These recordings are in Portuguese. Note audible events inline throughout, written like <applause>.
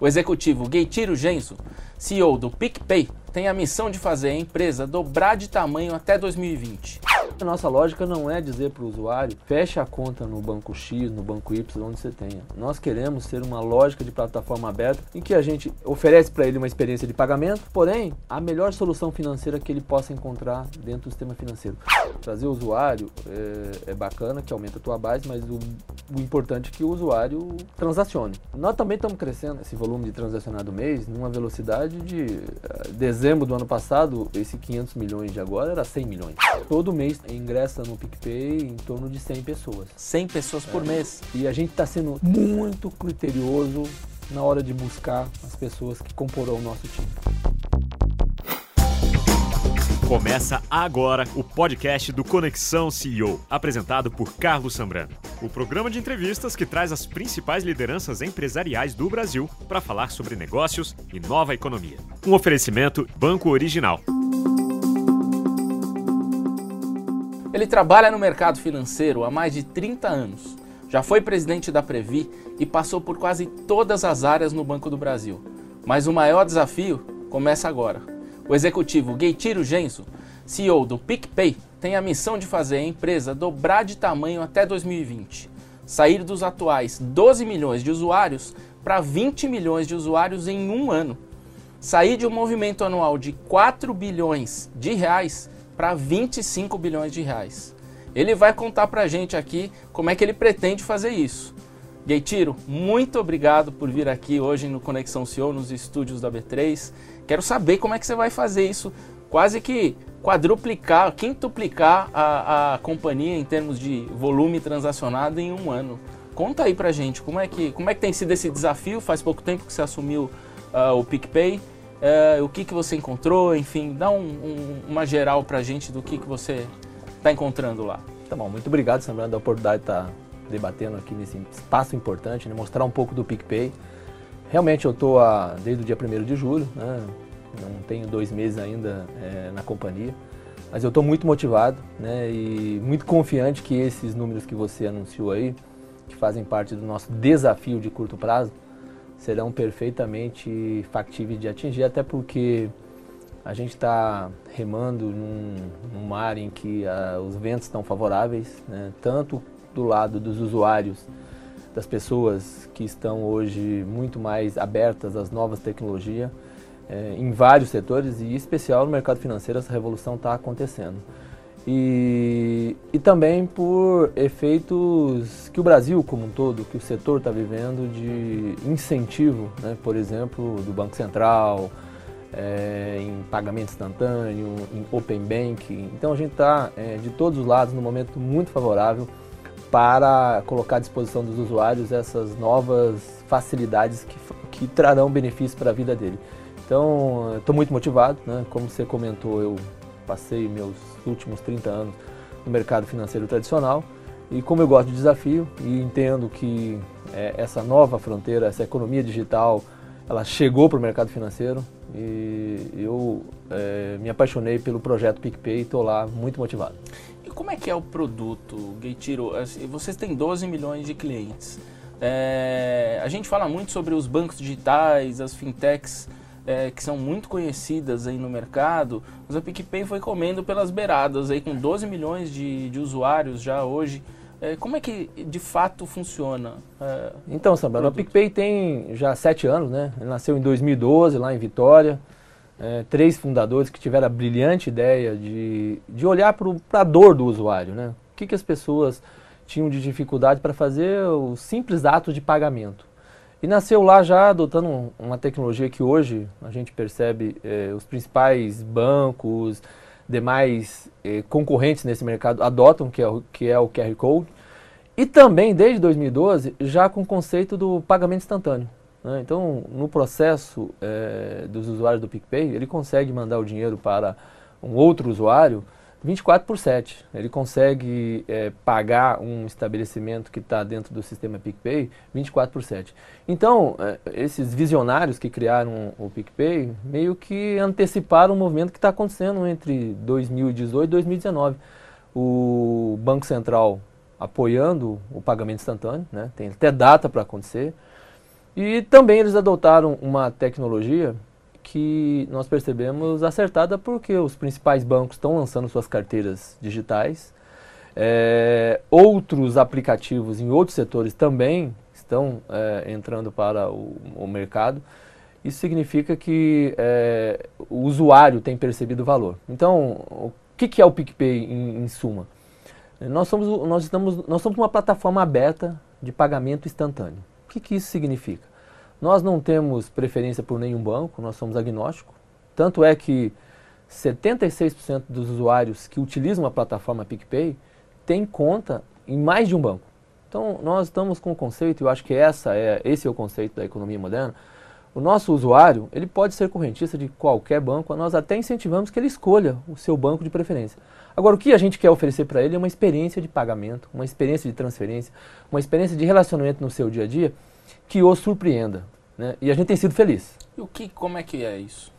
O executivo Gueitiro Genso, CEO do PicPay, tem a missão de fazer a empresa dobrar de tamanho até 2020. A nossa lógica não é dizer para o usuário, feche a conta no banco X, no banco Y, onde você tenha. Nós queremos ser uma lógica de plataforma aberta em que a gente oferece para ele uma experiência de pagamento, porém, a melhor solução financeira que ele possa encontrar dentro do sistema financeiro. Trazer o usuário é, é bacana, que aumenta a tua base, mas o, o importante é que o usuário transacione. Nós também estamos crescendo esse volume de transacionado mês numa velocidade de eh, dezembro do ano passado, esse 500 milhões de agora era 100 milhões. Todo mês ingressa no PicPay em torno de 100 pessoas. 100 pessoas por mês. E a gente está sendo muito criterioso na hora de buscar as pessoas que comporão o nosso time. Começa agora o podcast do Conexão CEO, apresentado por Carlos Sambrano. O programa de entrevistas que traz as principais lideranças empresariais do Brasil para falar sobre negócios e nova economia. Um oferecimento Banco Original. Ele trabalha no mercado financeiro há mais de 30 anos. Já foi presidente da Previ e passou por quase todas as áreas no Banco do Brasil. Mas o maior desafio começa agora. O executivo Gueitiro Genso, CEO do PicPay, tem a missão de fazer a empresa dobrar de tamanho até 2020. Sair dos atuais 12 milhões de usuários para 20 milhões de usuários em um ano. Sair de um movimento anual de 4 bilhões de reais para 25 bilhões de reais. Ele vai contar para a gente aqui como é que ele pretende fazer isso. Gueitiro, muito obrigado por vir aqui hoje no Conexão CEO, nos estúdios da B3. Quero saber como é que você vai fazer isso, quase que quadruplicar, quintuplicar a, a companhia em termos de volume transacionado em um ano. Conta aí pra gente como é que, como é que tem sido esse desafio. Faz pouco tempo que você assumiu uh, o PicPay é, o que, que você encontrou, enfim, dá um, um, uma geral pra gente do que, que você está encontrando lá. Tá bom, muito obrigado, Samuel, da oportunidade de estar tá debatendo aqui nesse espaço importante, né, mostrar um pouco do PicPay. Realmente eu estou desde o dia 1 de julho, né, não tenho dois meses ainda é, na companhia, mas eu estou muito motivado né, e muito confiante que esses números que você anunciou aí, que fazem parte do nosso desafio de curto prazo, serão perfeitamente factíveis de atingir, até porque a gente está remando num, num, mar em que uh, os ventos estão favoráveis, né? tanto do lado dos usuários, das pessoas que estão hoje muito mais abertas às novas tecnologias, eh, em vários setores, e em especial no mercado financeiro, essa revolução está acontecendo e, e também por efeitos que o Brasil como um todo, que o setor está vivendo de incentivo, né, por exemplo, do Banco Central, é, em pagamento instantâneo, em Open Banking. Então a gente está é, de todos os lados num momento muito favorável para colocar à disposição dos usuários essas novas facilidades que, que trarão benefícios para a vida dele. Então, estou muito motivado, né? como você comentou, eu passei meus últimos 30 anos no mercado financeiro tradicional e como eu gosto de desafio e entendo que é, essa nova fronteira, essa economia digital, ela chegou para o mercado financeiro e eu é, me apaixonei pelo projeto PicPay e estou lá muito motivado. E como é que é o produto, Gaitiro? Assim, vocês têm 12 milhões de clientes. É, a gente fala muito sobre os bancos digitais, as fintechs é, que são muito conhecidas aí no mercado, mas a PicPay foi comendo pelas beiradas aí com 12 milhões de, de usuários já hoje. É, como é que de fato funciona? É, então, Samuel, a PicPay tem já sete anos, né? Ele nasceu em 2012 lá em Vitória. É, três fundadores que tiveram a brilhante ideia de, de olhar para a dor do usuário, né? O que, que as pessoas tinham de dificuldade para fazer os simples atos de pagamento. E nasceu lá já adotando uma tecnologia que hoje a gente percebe eh, os principais bancos, demais eh, concorrentes nesse mercado adotam, que é, o, que é o QR Code. E também, desde 2012, já com o conceito do pagamento instantâneo. Né? Então, no processo eh, dos usuários do PicPay, ele consegue mandar o dinheiro para um outro usuário 24 por 7. Ele consegue é, pagar um estabelecimento que está dentro do sistema PicPay 24 por 7. Então, é, esses visionários que criaram o PicPay meio que anteciparam o movimento que está acontecendo entre 2018 e 2019. O Banco Central apoiando o pagamento instantâneo, né? tem até data para acontecer. E também eles adotaram uma tecnologia que nós percebemos acertada porque os principais bancos estão lançando suas carteiras digitais. É, outros aplicativos em outros setores também estão é, entrando para o, o, mercado. Isso significa que é, o usuário tem percebido o valor. Então, o que, que é o PicPay em, em suma? Nós somos, nós, estamos, nós somos uma plataforma aberta de pagamento instantâneo. O que, que isso significa? Nós não temos preferência por nenhum banco, nós somos agnósticos. Tanto é que 76% dos usuários que utilizam a plataforma PicPay têm conta em mais de um banco. Então, nós estamos com o conceito, e eu acho que essa é, esse é o conceito da economia moderna, o nosso usuário, ele pode ser correntista de qualquer banco, nós até incentivamos que ele escolha o seu banco de preferência. Agora, o que a gente quer oferecer para ele é uma experiência de pagamento, uma experiência de transferência, uma experiência de relacionamento no seu dia a dia que o surpreenda. Né? E a gente tem sido feliz. E o que, como é que é isso?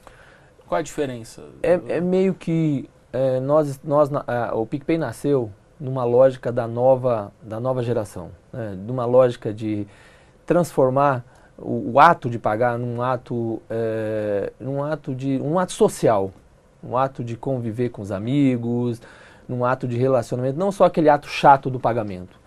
Qual a diferença? É, é meio que é, nós, nós, o PicPay nasceu numa lógica da nova, da nova geração, né? numa lógica de transformar o, o, ato de pagar num ato, é, num ato de um ato social, um ato de conviver com os amigos, num ato de relacionamento, não só aquele ato chato do pagamento.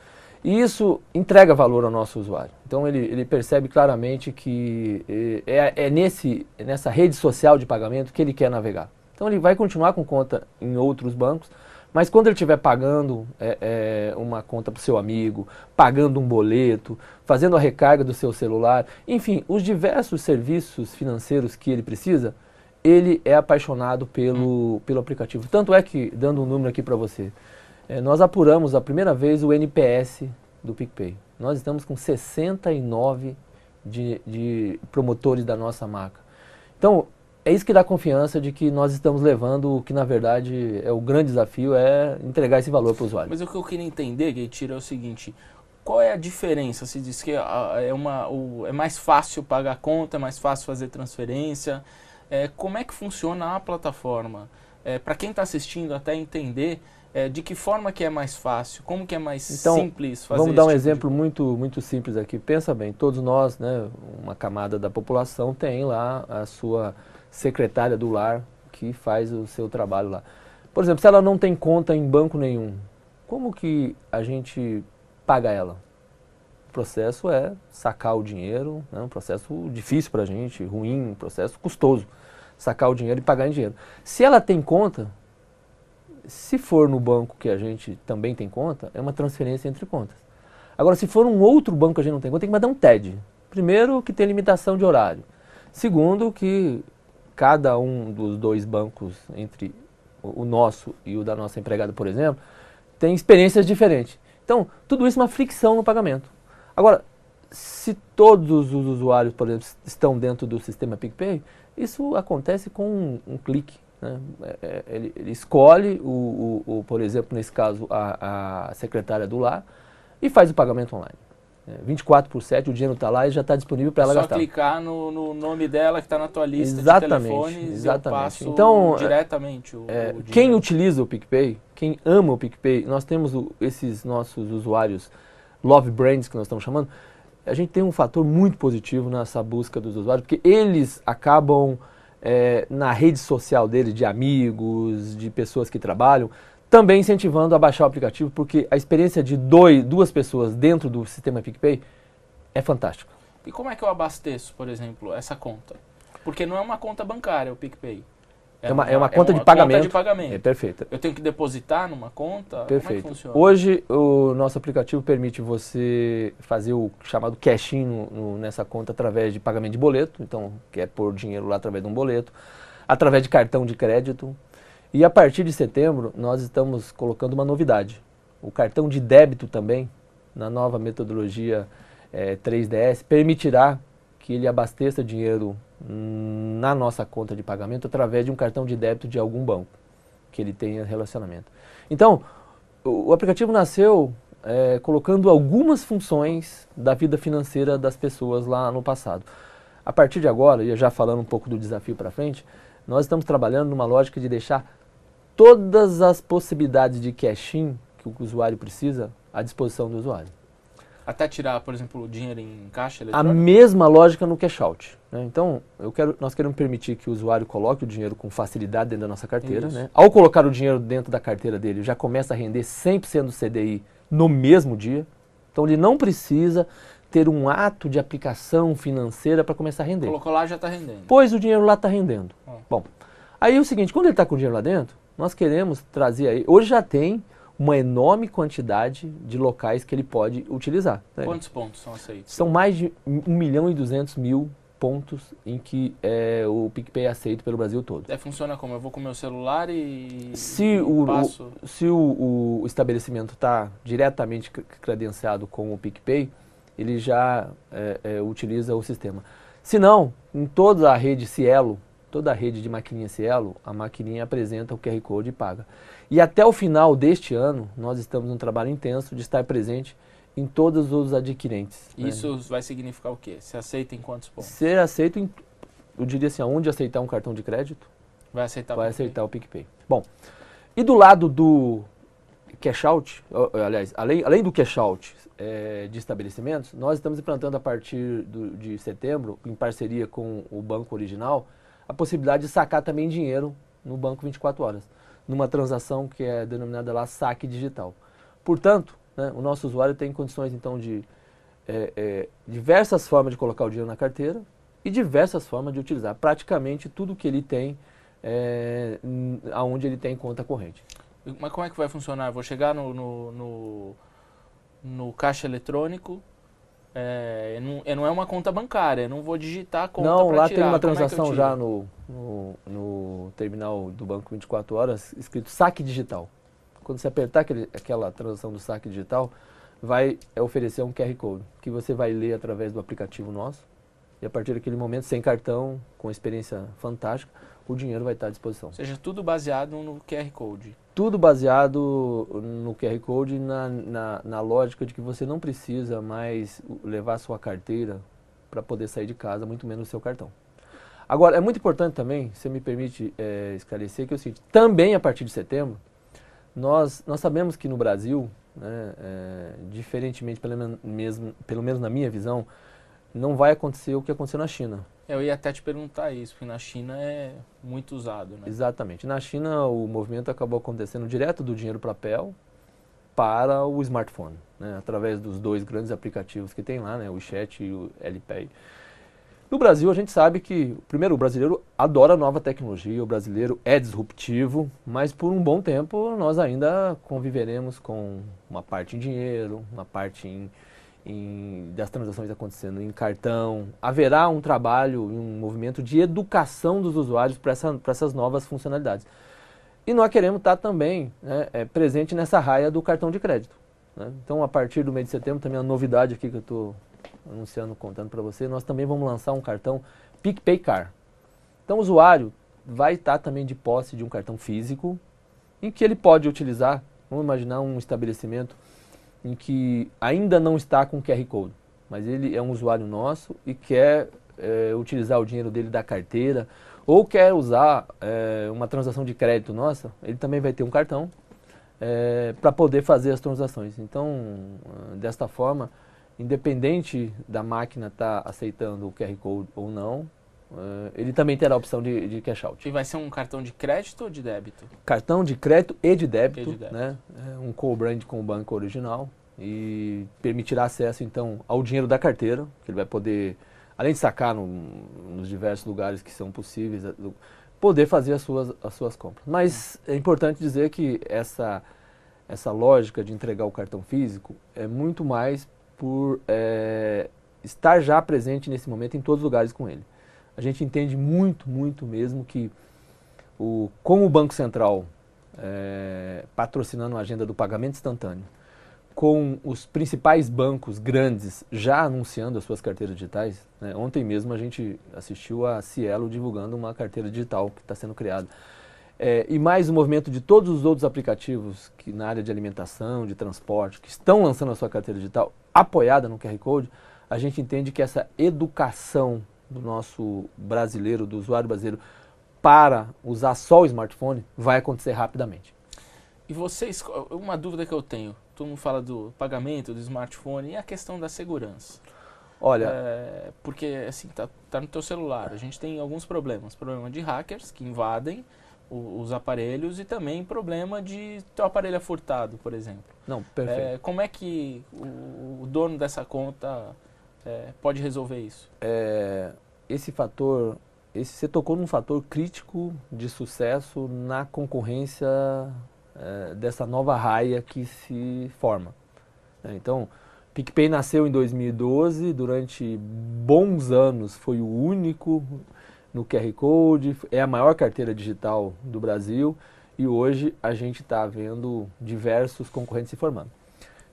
E isso entrega valor ao nosso usuário. Então ele, ele percebe claramente que é, é nesse, nessa rede social de pagamento que ele quer navegar. Então ele vai continuar com conta em outros bancos, mas quando ele estiver pagando é, é, uma conta para o seu amigo, pagando um boleto, fazendo a recarga do seu celular, enfim, os diversos serviços financeiros que ele precisa, ele é apaixonado pelo, pelo aplicativo. Tanto é que, dando um número aqui para você, é, nós apuramos a primeira vez o NPS do PicPay. Nós estamos com 69 de, de promotores da nossa marca. Então, é isso que dá confiança de que nós estamos levando o que na verdade é o grande desafio é entregar esse valor para o usuário. Mas o que eu queria entender, Gaitira, é o seguinte: qual é a diferença? Se diz que é, uma, é mais fácil pagar conta, é mais fácil fazer transferência. É, como é que funciona a plataforma? É, para quem está assistindo, até entender é, de que forma que é mais fácil, como que é mais então, simples fazer Vamos dar um tipo exemplo de... muito, muito simples aqui. Pensa bem, todos nós, né, uma camada da população tem lá a sua secretária do lar que faz o seu trabalho lá. Por exemplo, se ela não tem conta em banco nenhum, como que a gente paga ela? O processo é sacar o dinheiro, né, um processo difícil para a gente, ruim, um processo custoso. Sacar o dinheiro e pagar em dinheiro. Se ela tem conta, se for no banco que a gente também tem conta, é uma transferência entre contas. Agora, se for um outro banco que a gente não tem conta, tem que mandar um TED. Primeiro, que tem limitação de horário. Segundo, que cada um dos dois bancos, entre o nosso e o da nossa empregada, por exemplo, tem experiências diferentes. Então, tudo isso é uma fricção no pagamento. Agora, se todos os usuários, por exemplo, estão dentro do sistema PicPay, isso acontece com um, um clique. Né? É, é, ele, ele, escolhe, o, o, o, por exemplo, nesse caso, a, a, secretária do lar e faz o pagamento online. É, 24 por 7, o dinheiro está lá e já está disponível para ela Só gastar. Só clicar no, no, nome dela que está na tua lista exatamente, de telefones exatamente. então, diretamente o, é, o Quem utiliza o PicPay, quem ama o PicPay, nós temos esses nossos usuários Love Brands, que nós estamos chamando, a gente tem um fator muito positivo nessa busca dos usuários, porque eles acabam é, na rede social dele, de amigos, de pessoas que trabalham, também incentivando a baixar o aplicativo, porque a experiência de dois, duas pessoas dentro do sistema PicPay é fantástica. E como é que eu abasteço, por exemplo, essa conta? Porque não é uma conta bancária o PicPay. É, é uma, é uma, conta, é uma de pagamento. conta de pagamento. É perfeita. Eu tenho que depositar numa conta? Perfeito. Como é funciona? Hoje o nosso aplicativo permite você fazer o chamado cash-in nessa conta através de pagamento de boleto, então quer pôr dinheiro lá através de um boleto, através de cartão de crédito. E a partir de setembro nós estamos colocando uma novidade. O cartão de débito também, na nova metodologia é, 3DS, permitirá que ele abasteça dinheiro na nossa conta de pagamento através de um cartão de débito de algum banco que ele tenha relacionamento. Então, o, aplicativo nasceu é, colocando algumas funções da vida financeira das pessoas lá no passado. A partir de agora, e já falando um pouco do desafio para frente, nós estamos trabalhando numa lógica de deixar todas as possibilidades de cash-in que o usuário precisa à disposição do usuário. Até tirar, por exemplo, o dinheiro em caixa A eletrônico? mesma lógica no cash out. né? Então, eu quero, nós queremos permitir que o usuário coloque o dinheiro com facilidade dentro da nossa carteira. Né? Ao colocar o dinheiro dentro da carteira dele, já começa a render 100% do CDI no mesmo dia. Então, ele não precisa ter um ato de aplicação financeira para começar a render. Colocou lá já está rendendo. Pois o dinheiro lá está rendendo. Ó. Bom, aí é o seguinte, quando ele está com o dinheiro lá dentro, nós queremos trazer aí. Hoje já tem uma enorme quantidade de locais que ele pode utilizar. né? Quantos pontos são aceitos? São mais de 1 milhão e 200 mil pontos em que é, o PicPay é aceito pelo Brasil todo. É, funciona como? Eu vou com meu celular e Se o, passo... o- se o, o estabelecimento está diretamente cre- credenciado com o PicPay, ele já é, é, utiliza o sistema. Se não, em toda a rede Cielo, toda a rede de maquininha Cielo, a maquininha apresenta o QR Code e paga. E até o final deste ano, nós estamos num trabalho intenso de estar presente em todos os adquirentes. né? Isso vai significar o quê? Se aceita em quantos pontos? Ser aceito, em, eu diria assim, aonde aceitar um cartão de crédito, Vai aceitar vai o PicPay? aceitar o PicPay. Bom, e do lado do cash out, aliás, além, além do cash out eh, de estabelecimentos, nós estamos implantando a partir do- de setembro, em parceria com o banco original, a possibilidade de sacar também dinheiro no banco 24 horas, numa transação que é denominada lá saque digital. Portanto, né, o nosso usuário tem condições então de eh, eh, diversas formas de colocar o dinheiro na carteira e diversas formas de utilizar praticamente tudo que ele tem é, aonde ele tem conta corrente. Mas como é que vai funcionar? Eu vou chegar no, no, no, no caixa eletrônico, é, não, é, não é uma conta bancária, eu não vou digitar a conta Não, lá tirar. tem uma é transação tiro? já no, no, no terminal do banco 24 horas escrito saque digital. Quando você apertar aquele, aquela transação do saque digital, vai é, oferecer um QR Code que você vai ler através do aplicativo nosso. E a partir daquele momento, sem cartão, com experiência fantástica, o dinheiro vai estar à disposição. Ou seja, tudo baseado no QR Code. Tudo baseado no QR Code, na, na, na lógica de que você não precisa mais levar sua carteira para poder sair de casa, muito menos o seu cartão. Agora, é muito importante também, se me permite eh, esclarecer, que é o seguinte, também a partir de setembro, nós, nós sabemos que no Brasil, né, eh, diferentemente, pelo, men- mesmo, pelo menos na minha visão, não vai acontecer o que aconteceu na China. Eu ia até te perguntar isso, porque na China é muito usado, né? Exatamente. Na China, o movimento acabou acontecendo direto do dinheiro papel para o smartphone, né, através dos dois grandes aplicativos que tem lá, né, o WeChat e o LPay. No Brasil, a gente sabe que, primeiro, o brasileiro adora nova tecnologia, o brasileiro é disruptivo, mas por um bom tempo nós ainda conviveremos com uma parte em dinheiro, uma parte em, em- das transações acontecendo em cartão. Haverá um trabalho e um movimento de educação dos usuários para essa, essas novas funcionalidades. E nós queremos estar também né, é, presente nessa raia do cartão de crédito. né. Então, a partir do mês de setembro, também a novidade aqui que eu estou anunciando, contando para você, nós também vamos lançar um cartão PicPay Car. Então, o usuário vai estar também de posse de um cartão físico, em que ele pode utilizar, vamos imaginar um estabelecimento em que ainda não está com QR Code, mas ele é um usuário nosso e quer eh, utilizar o dinheiro dele da carteira ou quer usar eh, uma transação de crédito nossa, ele também vai ter um cartão para poder fazer as transações. Então, desta forma, independente da máquina estar aceitando o QR Code ou não, eh, ele também terá a opção de, de cash out. E vai ser um cartão de crédito ou de débito? Cartão de crédito e de débito, E de débito. né? É um co-brand com o banco original e permitirá acesso então ao dinheiro da carteira, que ele vai poder, além de sacar no- nos diversos lugares que são possíveis, eh, poder fazer as suas, as suas compras. Mas é importante dizer que essa, essa lógica de entregar o cartão físico é muito mais por eh, estar já presente nesse momento em todos os lugares com ele. A gente entende muito, muito mesmo que o, com o Banco Central eh, patrocinando a agenda do pagamento instantâneo, com os principais bancos grandes já anunciando as suas carteiras digitais, né? ontem mesmo a gente assistiu a Cielo divulgando uma carteira digital que está sendo criada. Eh, e mais o movimento de todos os outros aplicativos que na área de alimentação, de transporte, que estão lançando a sua carteira digital apoiada no QR Code, a gente entende que essa educação do nosso brasileiro, do usuário brasileiro, para usar só o smartphone vai acontecer rapidamente. E vocês, uma dúvida que eu tenho, todo mundo fala do pagamento, do smartphone, e a questão da segurança? Olha, É, porque assim, tá, tá no teu celular. A gente tem alguns problemas. Problema de hackers que invadem os aparelhos e também problema de teu aparelho é furtado, por exemplo. não, perfeito. É, como é que o, o dono dessa conta é, pode resolver isso? é, esse fator, esse, você tocou num fator crítico de sucesso na concorrência é, dessa nova raia que se forma. né? Então, PicPay nasceu em 2012, durante bons anos foi o único no QR Code, é a maior carteira digital do Brasil e hoje a gente está vendo diversos concorrentes se formando.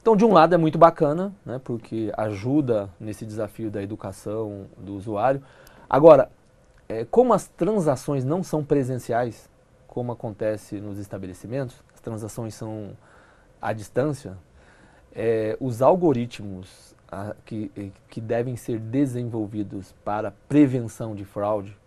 Então, de um lado é muito bacana, né, porque ajuda nesse desafio da educação do usuário. Agora, é, como as transações não são presenciais, como acontece nos estabelecimentos, as transações são à distância, é, os algoritmos a, que, que devem ser desenvolvidos para prevenção de fraude,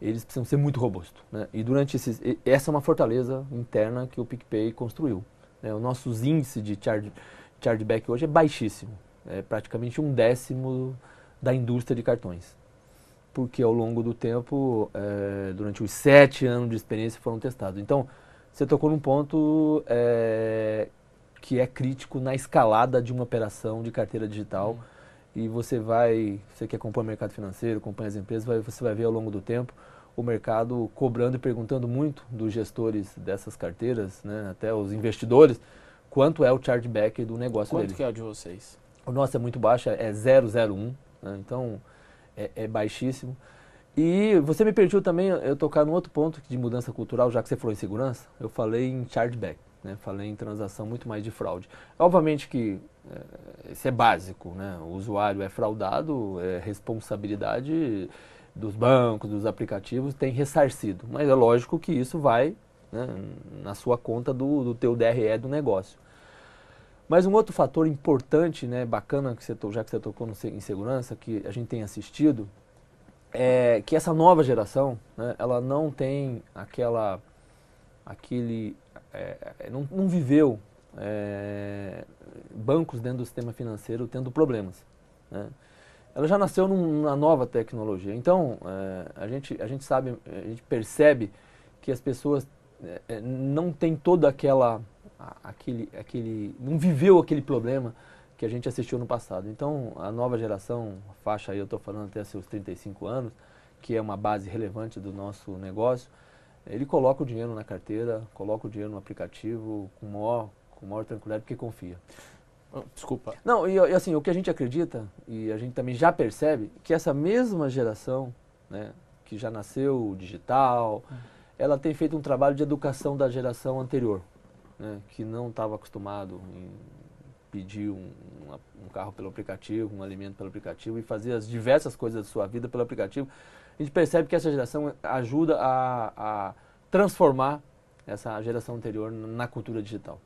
eles precisam ser muito robustos. Né? E durante esses, essa é uma fortaleza interna que o PicPay construiu. Né? Os nossos índices de charge, chargeback hoje é baixíssimo, é praticamente um décimo da indústria de cartões. Porque ao longo do tempo, eh, durante os sete anos de experiência, foram testados. Então, você tocou num ponto eh, que é crítico na escalada de uma operação de carteira digital. E você vai, você que acompanha o mercado financeiro, acompanha as empresas, vai- você vai ver ao longo do tempo o mercado cobrando e perguntando muito dos gestores dessas carteiras, né, até os investidores, quanto é o chargeback do negócio Quanto deles. que é o de vocês? O nosso é muito baixo, é 001, né? então é, é baixíssimo. E você me permitiu também eu tocar num outro ponto de mudança cultural, já que você falou em segurança, eu falei em chargeback, né? falei em transação muito mais de fraude. Obviamente que é, isso é básico, né? o usuário é fraudado, é responsabilidade dos bancos, dos aplicativos, tem ressarcido. Mas é lógico que isso vai né, na sua conta do, do teu DRE do negócio. Mas um outro fator importante, né, bacana, que você, já que você tocou em segurança, que a gente tem assistido, é que essa nova geração, né, ela não tem aquela, aquele, é, não, não viveu é, bancos dentro do sistema financeiro tendo problemas. né. Ela já nasceu num- numa nova tecnologia. Então, é, a, gente, a gente sabe, a gente percebe que as pessoas é, não têm toda aquela aquele, aquele, não viveu aquele problema que a gente assistiu no passado. Então, a nova geração, a faixa aí eu estou falando até seus 35 anos, que é uma base relevante do nosso negócio, ele coloca o dinheiro na carteira, coloca o dinheiro no aplicativo com maior, com maior tranquilidade, porque confia. Oh, Desculpa. Não, e, assim, o que a gente acredita, e a gente também já percebe, que essa mesma geração, né, que já nasceu digital, ela tem feito um trabalho de educação da geração anterior, né, que não estava acostumado em pedir um, um carro pelo aplicativo, um alimento pelo aplicativo e fazer as diversas coisas da sua vida pelo aplicativo. A gente percebe que essa geração ajuda a, a transformar essa geração anterior na cultura digital.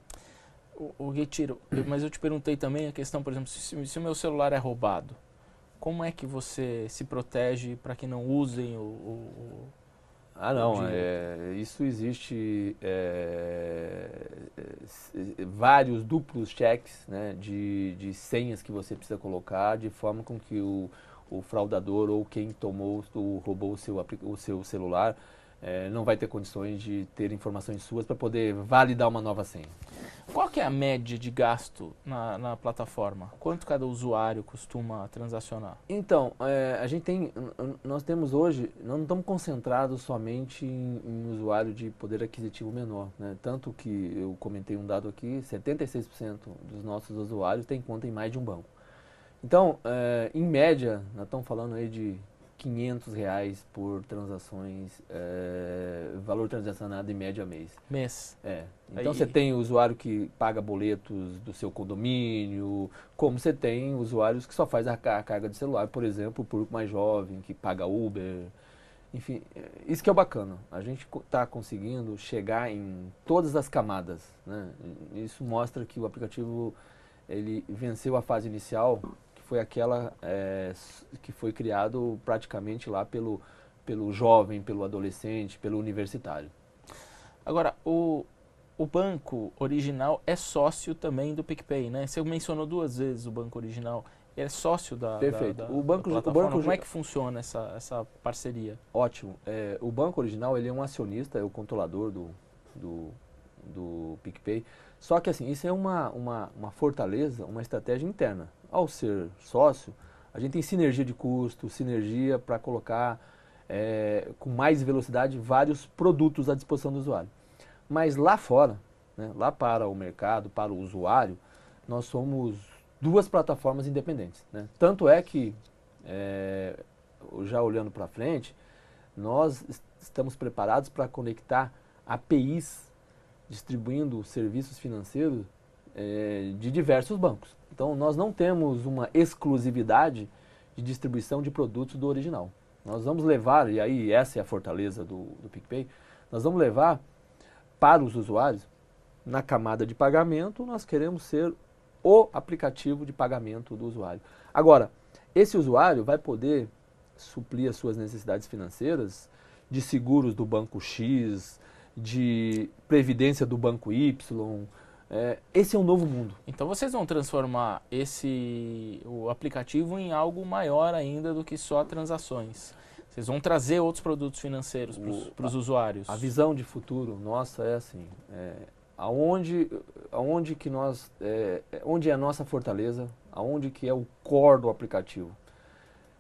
O, o Retiro, mas eu te perguntei também a questão, por exemplo, se, se o meu celular é roubado, como é que você se protege para que não usem o, o- Ah, não, é, isso existe é, é, s- vários duplos cheques né, de, de senhas que você precisa colocar de forma com que o, o fraudador ou quem tomou, o, roubou o seu, o seu celular é, não vai ter condições de ter informações suas para poder validar uma nova senha. Qual que é a média de gasto na, na plataforma? Quanto cada usuário costuma transacionar? Então, é, a gente tem, nós temos hoje, não estamos concentrados somente em, em usuário de poder aquisitivo menor, né? Tanto que eu comentei um dado aqui, 76% dos nossos usuários têm conta em mais de um banco. Então, é, em média, nós estamos falando aí de 500 reais por transações, é, valor transacionado em média mês. Mês. É. Então Aí- você tem o usuário que paga boletos do seu condomínio, como você tem usuários que só faz a, a carga de celular, por exemplo, o público mais jovem, que paga Uber. Enfim, é, isso que é o bacana. A gente está conseguindo chegar em todas as camadas. Né? Isso mostra que o aplicativo ele venceu a fase inicial, foi aquela é, que foi criado praticamente lá pelo, pelo jovem, pelo adolescente, pelo universitário. Agora, o, o banco original é sócio também do PicPay, né? Você mencionou duas vezes o banco original. Ele é sócio da, Perfeito. da, da o banco, da o banco Como é que funciona essa, essa parceria? Ótimo. É, o banco original ele é um acionista, é o controlador do, do, do PicPay. Só que assim, isso é uma, uma, uma fortaleza, uma estratégia interna. Ao ser sócio, a gente tem sinergia de custo, sinergia para colocar é, com mais velocidade vários produtos à disposição do usuário. Mas lá fora, né, lá para o mercado, para o usuário, nós somos duas plataformas independentes. Né? Tanto é que, é, já olhando para frente, nós estamos preparados para conectar APIs distribuindo serviços financeiros é, de diversos bancos. Então, nós não temos uma exclusividade de distribuição de produtos do original. Nós vamos levar, e aí essa é a fortaleza do, do PicPay, nós vamos levar para os usuários, na camada de pagamento, nós queremos ser o aplicativo de pagamento do usuário. Agora, esse usuário vai poder suprir as suas necessidades financeiras de seguros do banco X, de previdência do banco Y. É, esse é um novo mundo. Então vocês vão transformar esse o aplicativo em algo maior ainda do que só transações. Vocês vão trazer outros produtos financeiros para os usuários. A visão de futuro nossa é assim, é, aonde, aonde que nós, é, onde é a nossa fortaleza, aonde que é o core do aplicativo,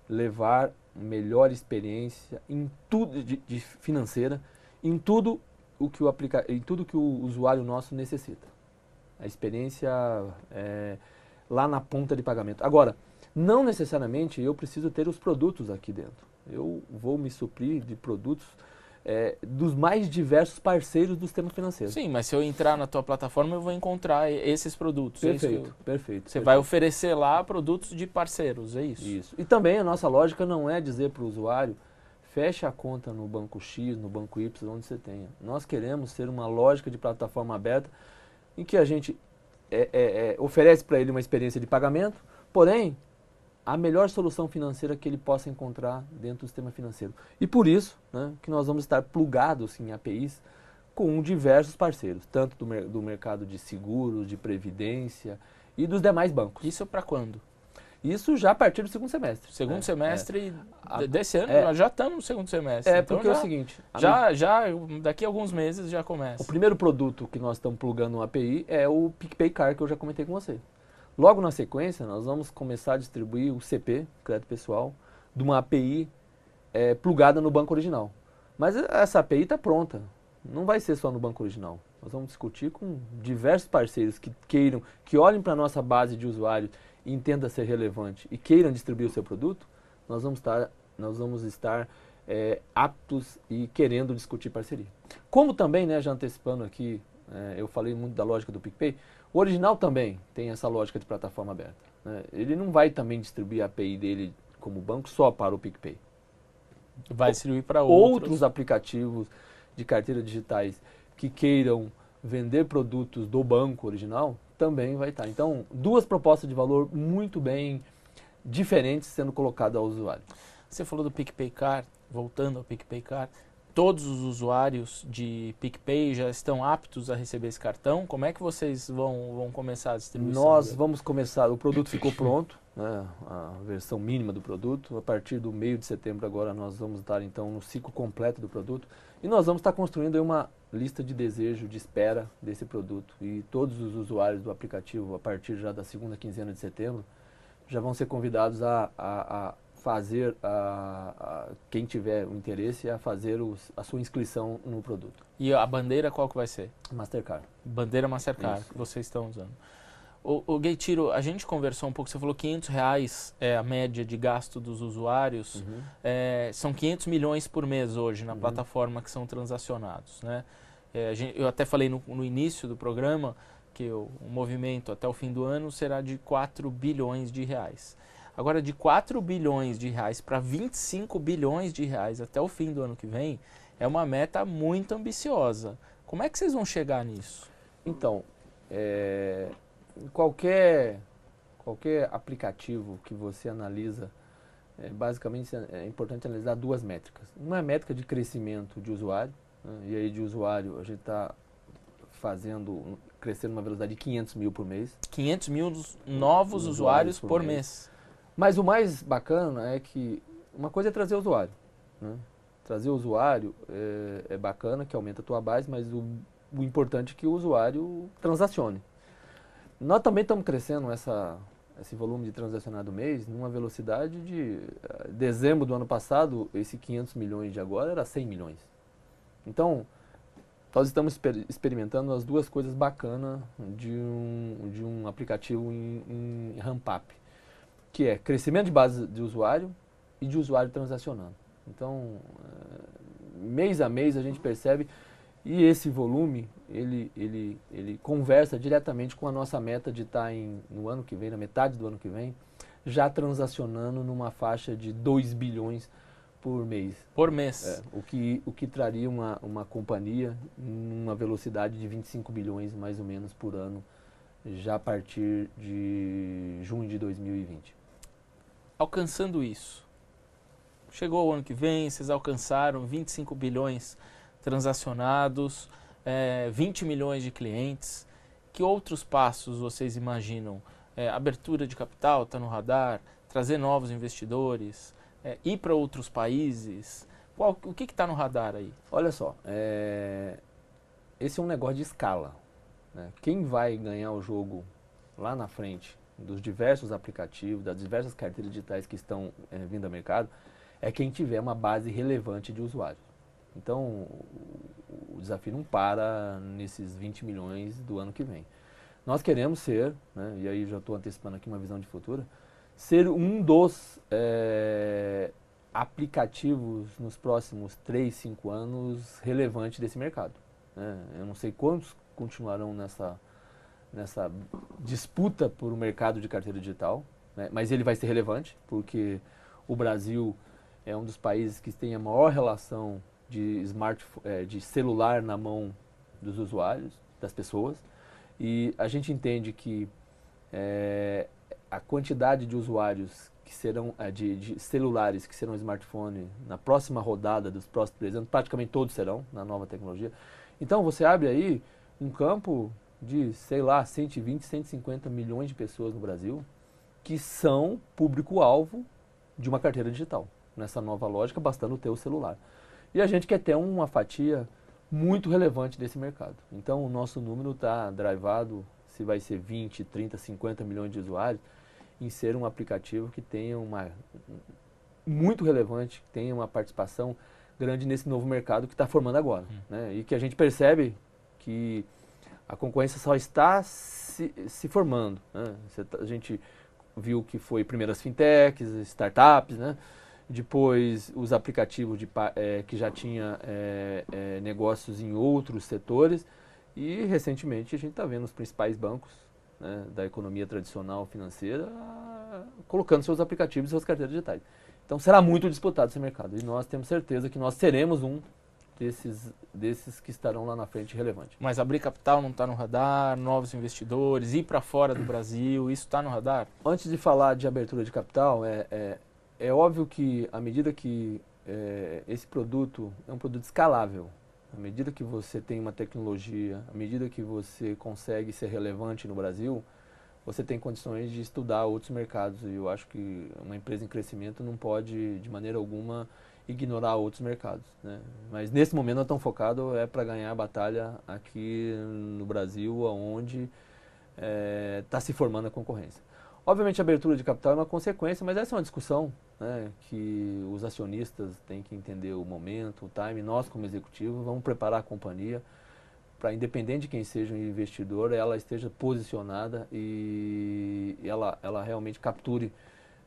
levar melhor experiência em tudo de, de financeira, em tudo o que o aplica, em tudo que o usuário nosso necessita. A experiência é, lá na ponta de pagamento. Agora, não necessariamente eu preciso ter os produtos aqui dentro. Eu vou me suprir de produtos é, dos mais diversos parceiros do sistema financeiro. Sim, mas se eu entrar na tua plataforma, eu vou encontrar esses produtos. Perfeito, é eu... perfeito. Você perfeito. vai oferecer lá produtos de parceiros, é isso? Isso. E também a nossa lógica não é dizer para o usuário, feche a conta no banco X, no banco Y, onde você tenha. Nós queremos ser uma lógica de plataforma aberta em que a gente é, é, é oferece para ele uma experiência de pagamento, porém a melhor solução financeira que ele possa encontrar dentro do sistema financeiro. E por isso né, que nós vamos estar plugados em APIs com diversos parceiros, tanto do, mer do mercado de seguros, de previdência e dos demais bancos. Isso para quando? Isso já a partir do segundo semestre. Segundo né? semestre é. desse ano, é. nós já estamos no segundo semestre. É, então porque já, é o seguinte... Já, já, daqui a alguns meses já começa. O primeiro produto que nós estamos plugando no API é o PicPay Car, que eu já comentei com você. Logo na sequência, nós vamos começar a distribuir o CP, crédito pessoal, de uma API é, plugada no banco original. Mas essa API está pronta. Não vai ser só no banco original. Nós vamos discutir com diversos parceiros que queiram, que olhem para a nossa base de usuários e entenda ser relevante e queiram distribuir o seu produto. Nós vamos estar, nós vamos estar é, aptos e querendo discutir parceria. Como também, né, já antecipando aqui, é, eu falei muito da lógica do PicPay, o original também tem essa lógica de plataforma aberta. Né? Ele não vai também distribuir a API dele como banco só para o PicPay. Vai distribuir para outros. outros aplicativos de carteira digitais que queiram vender produtos do banco original também vai estar. Então, duas propostas de valor muito bem diferentes sendo colocadas ao usuário. Você falou do PicPay Card, voltando ao PicPay Card, todos os usuários de PicPay já estão aptos a receber esse cartão? Como é que vocês vão, vão começar a distribuição? Nós vamos começar, o produto ficou pronto, né, a versão mínima do produto. A partir do meio de setembro agora nós vamos estar então no ciclo completo do produto e nós vamos estar construindo uma lista de desejo, de espera desse produto. E todos os usuários do aplicativo, a partir já da segunda quinzena de setembro, já vão ser convidados a, a, a fazer, a, a, quem tiver o interesse, a fazer os, a sua inscrição no produto. E a bandeira qual que vai ser? Mastercard. Bandeira Mastercard Isso. que vocês estão usando. O, o Gaitiro, a gente conversou um pouco, você falou 500 reais é a média de gasto dos usuários, uhum. é, são 500 milhões por mês hoje na uhum. plataforma que são transacionados, né? É, gente, eu até falei no, no, início do programa que o, o movimento até o fim do ano será de 4 bilhões de reais. Agora, de 4 bilhões de reais para 25 bilhões de reais até o fim do ano que vem, é uma meta muito ambiciosa. Como é que vocês vão chegar nisso? Então, é, qualquer, qualquer aplicativo que você analisa, é, basicamente é importante analisar duas métricas. Uma é a métrica de crescimento de usuário, né, e aí de usuário a gente está fazendo, crescendo numa velocidade de 500 mil por mês. 500 mil novos usuários, usuários por, por mês. mês. Mas o mais bacana é que uma coisa é trazer usuário. Né? Trazer o usuário é, é, bacana, que aumenta a tua base, mas o, o importante é que o usuário transacione. Nós também estamos crescendo essa, esse volume de transacionado mês numa velocidade de... Eh, dezembro do ano passado, esse 500 milhões de agora era 100 milhões. Então, nós estamos exper experimentando as duas coisas bacanas de um, de um aplicativo em, em ramp-up, que é crescimento de base de usuário e de usuário transacionando. Então, é, mês a mês a gente percebe e esse volume, ele, ele, ele conversa diretamente com a nossa meta de estar em, no ano que vem, na metade do ano que vem, já transacionando numa faixa de 2 bilhões por mês. Por mês. É, o, que, o que traria uma, uma companhia numa velocidade de 25 bilhões mais ou menos por ano, já a partir de junho de 2020. Alcançando isso, chegou o ano que vem, vocês alcançaram 25 bilhões transacionados, é, 20 milhões de clientes. Que outros passos vocês imaginam? É, abertura de capital está no radar, trazer novos investidores, é, ir para outros países? Qual, o que está no radar aí? Olha só, é, esse é um negócio de escala. Né? Quem vai ganhar o jogo lá na frente dos diversos aplicativos, das diversas carteiras digitais que estão é, vindo ao mercado, é quem tiver uma base relevante de usuários. Então, o, o desafio não para nesses 20 milhões do ano que vem. Nós queremos ser, né, e aí já estou antecipando aqui uma visão de futuro, ser um dos é, aplicativos nos próximos 3, 5 anos relevante desse mercado. Né? Eu não sei quantos continuarão nessa, nessa disputa por um mercado de carteira digital, né? mas ele vai ser relevante, porque o Brasil é um dos países que tem a maior relação de, smart, é, de celular na mão dos usuários, das pessoas, e a gente entende que é, a quantidade de usuários que serão é, de, de, celulares que serão smartphone na próxima rodada dos próximos três anos, praticamente todos serão na nova tecnologia. Então você abre aí um campo de, sei lá, 120, 150 milhões de pessoas no Brasil que são público-alvo de uma carteira digital. Nessa nova lógica, bastando ter o celular. E a gente quer ter uma fatia muito relevante desse mercado. Então o nosso número está drivado, se vai ser 20, 30, 50 milhões de usuários, em ser um aplicativo que tenha uma muito relevante, que tenha uma participação grande nesse novo mercado que está formando agora. Hum. Né? E que a gente percebe que a concorrência só está se, se formando. Né? Tá, a gente viu que foi primeiro as fintechs, startups, né? Depois os aplicativos de, é, que já tinha é, é, negócios em outros setores e recentemente a gente está vendo os principais bancos né, da economia tradicional financeira, colocando seus aplicativos e suas carteiras digitais. Então será muito disputado esse mercado e nós temos certeza que nós seremos um desses, desses que estarão lá na frente relevante. Mas abrir capital não está no radar, novos investidores, ir para fora do Brasil, isso está no radar? Antes de falar de abertura de capital, é, é, óbvio que à medida que é, esse produto é um produto escalável, à medida que você tem uma tecnologia, à medida que você consegue ser relevante no Brasil, você tem condições de estudar outros mercados. E eu acho que uma empresa em crescimento não pode, de maneira alguma, ignorar outros mercados. Né? Mas nesse momento nós estamos é para ganhar a batalha aqui no Brasil, onde está é, tá se formando a concorrência. Obviamente a abertura de capital é uma consequência, mas essa é uma discussão né, que os acionistas têm que entender o momento, o time. Nós, como executivo, vamos preparar a companhia para, independente de quem seja o investidor, ela esteja posicionada e ela, ela realmente capture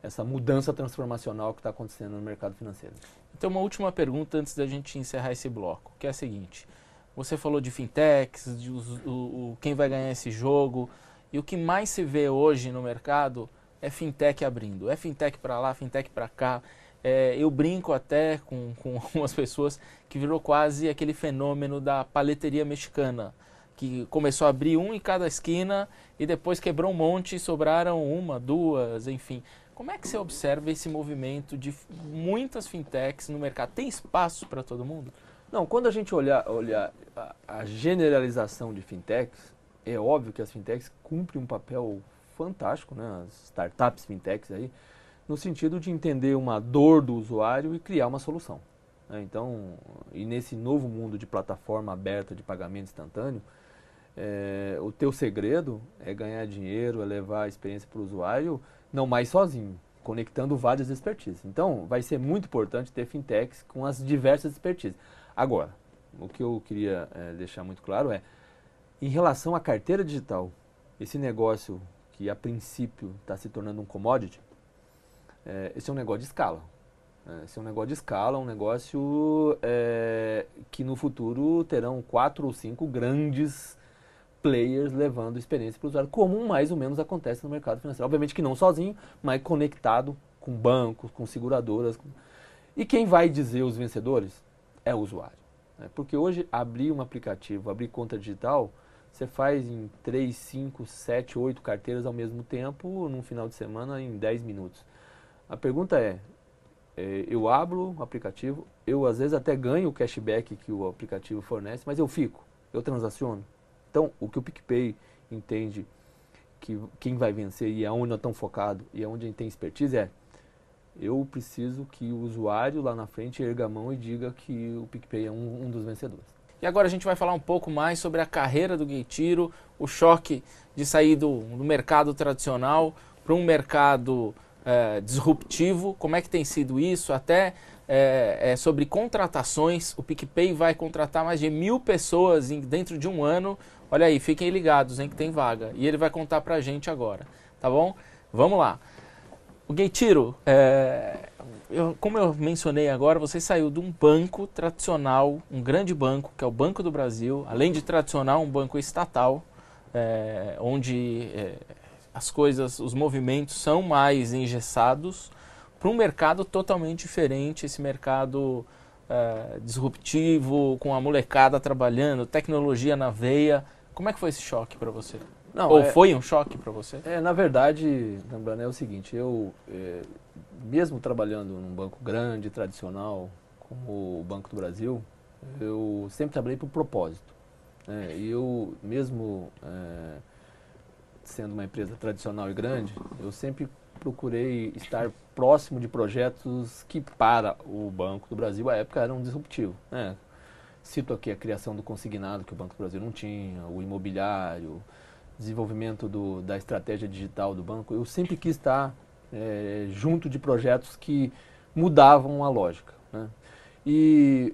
essa mudança transformacional que está acontecendo no mercado financeiro. Então, uma última pergunta antes da gente encerrar esse bloco, que é a seguinte. Você falou de fintechs, de os, o, o, quem vai ganhar esse jogo, e o que mais se vê hoje no mercado é fintech abrindo. É fintech para lá, fintech para cá. É, eu brinco até com, com <laughs> algumas pessoas que virou quase aquele fenômeno da paleteria mexicana, que começou a abrir um em cada esquina e depois quebrou um monte e sobraram uma, duas, enfim. Como é que você observa esse movimento de muitas fintechs no mercado? Tem espaço para todo mundo? Não, quando a gente olhar, olhar a, a generalização de fintechs, é óbvio que as fintechs cumprem um papel fantástico, né? As startups fintechs aí, no sentido de entender uma dor do usuário e criar uma solução. Né? Então, e nesse novo mundo de plataforma aberta de pagamento instantâneo, é, o teu segredo é ganhar dinheiro, é levar a experiência para o usuário, não mais sozinho, conectando várias expertises. Então, vai ser muito importante ter fintechs com as diversas expertises. Agora, o que eu queria é, deixar muito claro é, em relação à carteira digital, esse negócio que a princípio está se tornando um commodity, é, esse é um negócio de escala. É, esse é um negócio de escala, um negócio é, que no futuro terão quatro ou cinco grandes players levando experiência para o usuário, como mais ou menos acontece no mercado financeiro. Obviamente que não sozinho, mas conectado com bancos, com seguradoras. E quem vai dizer os vencedores é o usuário. Né? Porque hoje abrir um aplicativo, abrir conta digital, você faz em 3, 5, 7, 8 carteiras ao mesmo tempo, num final de semana, em 10 minutos. A pergunta é, é, eu abro o aplicativo, eu às vezes até ganho o cashback que o aplicativo fornece, mas eu fico, eu transaciono. Então, o que o PicPay entende que quem vai vencer e aonde nós estamos focados e aonde a gente tem expertise é eu preciso que o usuário lá na frente erga a mão e diga que o PicPay é um, um dos vencedores. E agora a gente vai falar um pouco mais sobre a carreira do Gateiro, o choque de sair do, do mercado tradicional para um mercado é, disruptivo, como é que tem sido isso, até é, é, sobre contratações, o PicPay vai contratar mais de mil pessoas em, dentro de um ano, olha aí, fiquem ligados, hein, que tem vaga, e ele vai contar pra gente agora, tá bom? Vamos lá. O Gateiro, é, eu, como eu mencionei agora, você saiu de um banco tradicional, um grande banco, que é o Banco do Brasil, além de tradicional, um banco estatal, é, onde é, as coisas, os movimentos são mais engessados para um mercado totalmente diferente, esse mercado uh, disruptivo, com a molecada trabalhando, tecnologia na veia. Como é que foi esse choque para você? Não, Ou é, foi um choque para você? É, na verdade, lembrando, é o seguinte, eu, é, mesmo trabalhando num banco grande, tradicional, como o Banco do Brasil, eu sempre trabalhei por propósito. Né? E eu, mesmo é, sendo uma empresa tradicional e grande, eu sempre procurei estar próximo de projetos que para o Banco do Brasil à época eram disruptivos. Né? Cito aqui a criação do consignado que o Banco do Brasil não tinha, o imobiliário, desenvolvimento do, da estratégia digital do banco. Eu sempre quis estar é, junto de projetos que mudavam a lógica. Né? E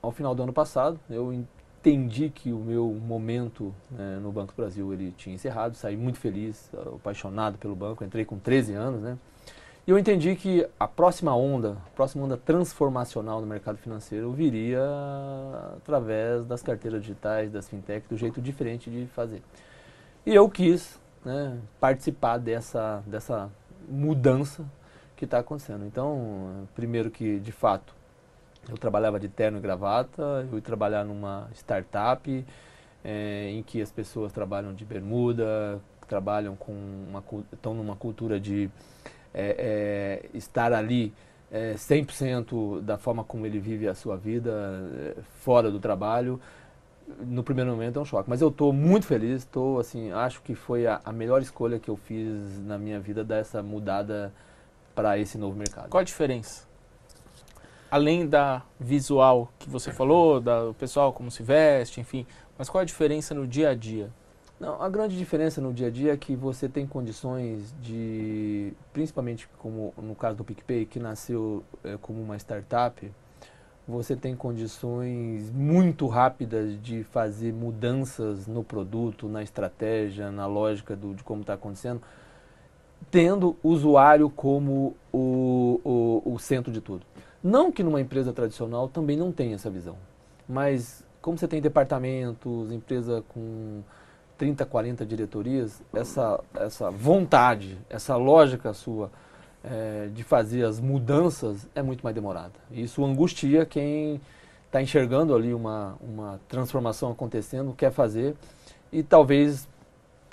ao final do ano passado eu entendi que o meu momento né, no Banco Brasil ele tinha encerrado, saí muito feliz, apaixonado pelo banco, entrei com 13 anos, né? E eu entendi que a próxima onda, a próxima onda transformacional no mercado financeiro viria através das carteiras digitais, das fintechs, do jeito diferente de fazer. E eu quis né, participar dessa, dessa mudança que está acontecendo. Então, primeiro que, de fato, eu trabalhava de terno e gravata, eu ia trabalhar numa startup é, em que as pessoas trabalham de bermuda, trabalham com uma estão numa cultura de é, é, estar ali é, 100% da forma como ele vive a sua vida fora do trabalho. No primeiro momento é um choque, mas eu estou muito feliz, estou assim, acho que foi a, a melhor escolha que eu fiz na minha vida dessa mudada para esse novo mercado. Qual a diferença? além da visual que você falou, da, do pessoal como se veste, enfim, mas qual a diferença no dia a dia? Não, a grande diferença no dia a dia é que você tem condições de, principalmente como no caso do PicPay, que nasceu é, como uma startup, você tem condições muito rápidas de fazer mudanças no produto, na estratégia, na lógica do, de como está acontecendo, tendo o usuário como o, o, o centro de tudo. Não que numa empresa tradicional também não tenha essa visão, mas como você tem departamentos, empresa com 30, 40 diretorias, essa, essa vontade, essa lógica sua é, de fazer as mudanças é muito mais demorada. Isso angustia quem está enxergando ali uma, uma transformação acontecendo, quer fazer e talvez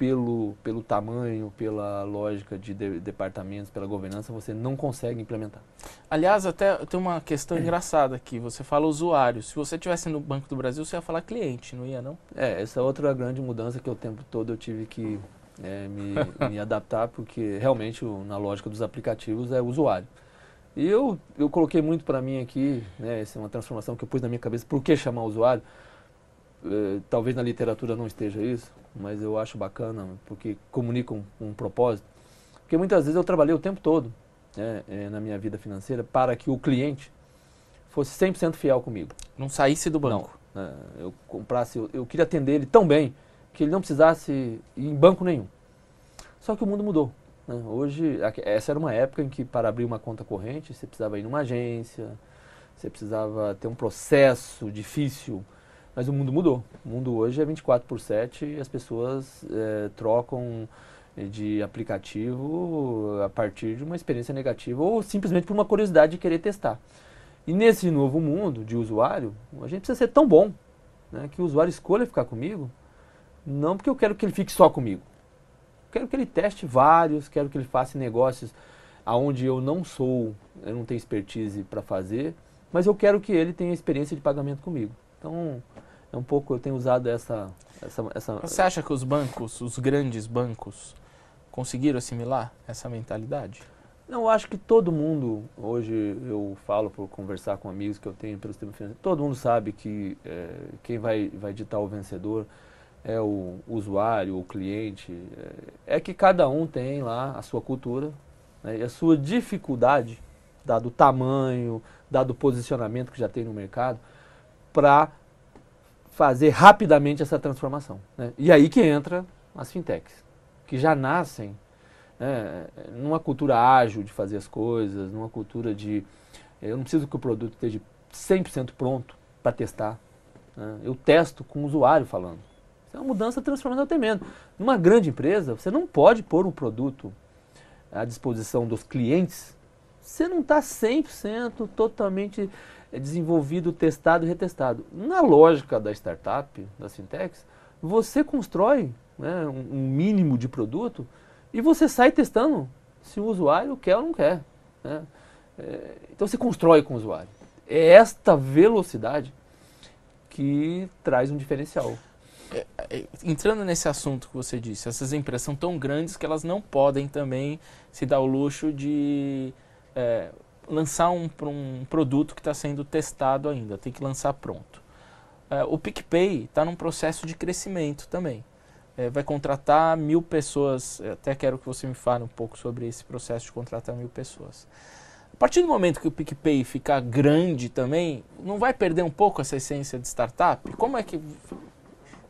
pelo, pelo tamanho, pela lógica de, de departamentos, pela governança, você não consegue implementar. Aliás, até tem uma questão engraçada aqui. Você fala usuário. Se você estivesse no Banco do Brasil, você ia falar cliente, não ia não? É, essa é outra grande mudança que o tempo todo eu tive que é, me, me adaptar, porque realmente na lógica dos aplicativos é usuário. E eu, eu coloquei muito para mim aqui, né, essa é uma transformação que eu pus na minha cabeça, por que chamar usuário? É, talvez na literatura não esteja isso, mas eu acho bacana, porque comunica um, um propósito. Porque muitas vezes eu trabalhei o tempo todo né, é, na minha vida financeira para que o cliente fosse 100% fiel comigo. Não saísse do banco. Não, é, eu comprasse, eu, eu queria atender ele tão bem que ele não precisasse ir em banco nenhum. Só que o mundo mudou. Né? Hoje, essa era uma época em que para abrir uma conta corrente você precisava ir numa agência, você precisava ter um processo difícil, mas o mundo mudou. O mundo hoje é 24 por 7 e as pessoas é, trocam de aplicativo a partir de uma experiência negativa ou simplesmente por uma curiosidade de querer testar. E nesse novo mundo de usuário, a gente precisa ser tão bom né, que o usuário escolha ficar comigo, não porque eu quero que ele fique só comigo, Quero que ele teste vários, quero que ele faça negócios aonde eu não sou, eu não tenho expertise para fazer, mas eu quero que ele tenha experiência de pagamento comigo. Então, é um pouco, eu tenho usado essa... essa, essa Você acha que os bancos, os grandes bancos, conseguiram assimilar essa mentalidade? Não, eu acho que todo mundo, hoje eu falo por conversar com amigos que eu tenho pelo sistema financeiro, todo mundo sabe que é, quem vai, vai ditar o vencedor é o usuário, o cliente, é, é que cada um tem lá a sua cultura né, e a sua dificuldade, dado o tamanho, dado o posicionamento que já tem no mercado, para fazer rapidamente essa transformação. Né? E aí que entra as fintechs, que já nascem né, numa cultura ágil de fazer as coisas, numa cultura de eu não preciso que o produto esteja 100% pronto para testar. Né? Eu testo com o usuário falando. Isso é uma mudança transformação tremenda. Numa grande empresa, você não pode pôr um produto à disposição dos clientes. Você não está 100% totalmente eh, desenvolvido, testado e retestado. Na lógica da startup, das fintechs, você constrói né, um mínimo de produto e você sai testando se o usuário quer ou não quer. Né? É, então você constrói com o usuário. É esta velocidade que traz um diferencial. É, é, entrando nesse assunto que você disse, essas empresas são tão grandes que elas não podem também se dar o luxo de é, lançar um, um, produto que está sendo testado ainda, tem que lançar pronto. É, o PicPay está num processo de crescimento também. É, vai contratar mil pessoas, até quero que você me fale um pouco sobre esse processo de contratar mil pessoas. A partir do momento que o PicPay ficar grande também, não vai perder um pouco essa essência de startup? Como é que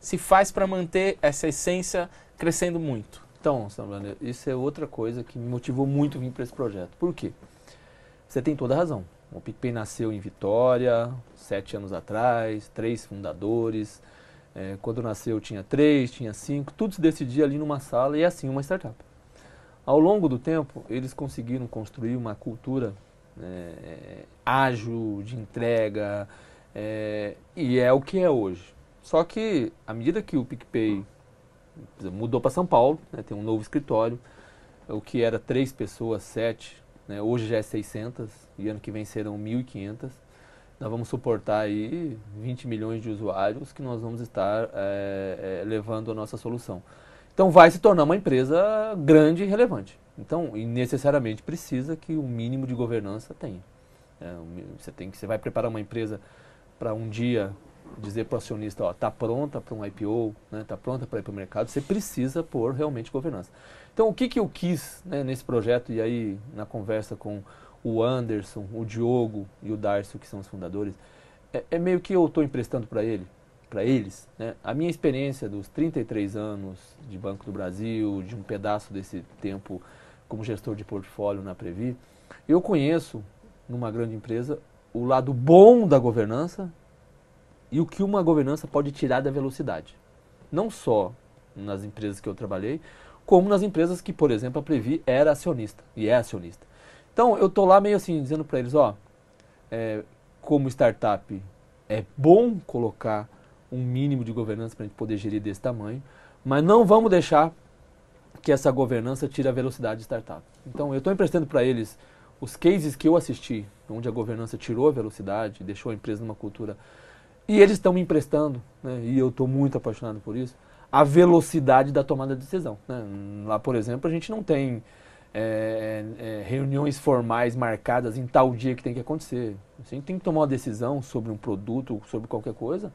se faz para manter essa essência crescendo muito? Então, Sambrano, isso é outra coisa que me motivou muito vir para esse projeto. Por quê? Você tem toda a razão. O PicPay nasceu em Vitória, sete anos atrás, três fundadores. É, quando nasceu tinha três, tinha cinco, tudo se decidia ali numa sala e assim uma startup. Ao longo do tempo, eles conseguiram construir uma cultura é, ágil, de entrega, é, e é o que é hoje. Só que, à medida que o PicPay mudou para São Paulo, né, tem um novo escritório, o que era três pessoas, sete, né, hoje já é 600, e ano que vem serão 1.500. Nós vamos suportar aí 20 milhões de usuários que nós vamos estar é, é, levando a nossa solução. Então vai se tornar uma empresa grande e relevante. Então, e necessariamente precisa que o mínimo de governança tenha. É, você, tem que, você vai preparar uma empresa para um dia dizer para o acionista, ó, está pronta para um IPO, está né, tá pronta para ir para o mercado, você precisa pôr realmente governança. Então, o que, que eu quis né, nesse projeto, e aí na conversa com o Anderson, o Diogo e o Darcio, que são os fundadores, é, é meio que eu estou emprestando para ele, para eles, né, a minha experiência dos 33 anos de Banco do Brasil, de um pedaço desse tempo como gestor de portfólio na Previ, eu conheço, numa grande empresa, o lado bom da governança e o que uma governança pode tirar da velocidade. Não só nas empresas que eu trabalhei, como nas empresas que, por exemplo, a Previ era acionista e é acionista. Então, eu estou lá meio assim, dizendo para eles, ó, é, como startup, é bom colocar um mínimo de governança para a gente poder gerir desse tamanho, mas não vamos deixar que essa governança tira a velocidade de startup. Então, eu estou emprestando para eles os cases que eu assisti, onde a governança tirou a velocidade, deixou a empresa numa cultura. E eles estão me emprestando, né, e eu estou muito apaixonado por isso, a velocidade da tomada de decisão. Né. Lá, por exemplo, a gente não tem é, é, reuniões formais marcadas em tal dia que tem que acontecer. A gente tem que tomar uma decisão sobre um produto, sobre qualquer coisa.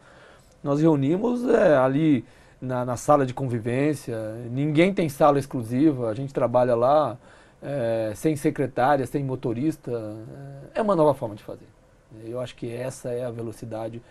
Nós reunimos é, ali na, na, sala de convivência, ninguém tem sala exclusiva, a gente trabalha lá é, sem secretária, sem motorista. É uma nova forma de fazer. Eu acho que essa é a velocidade.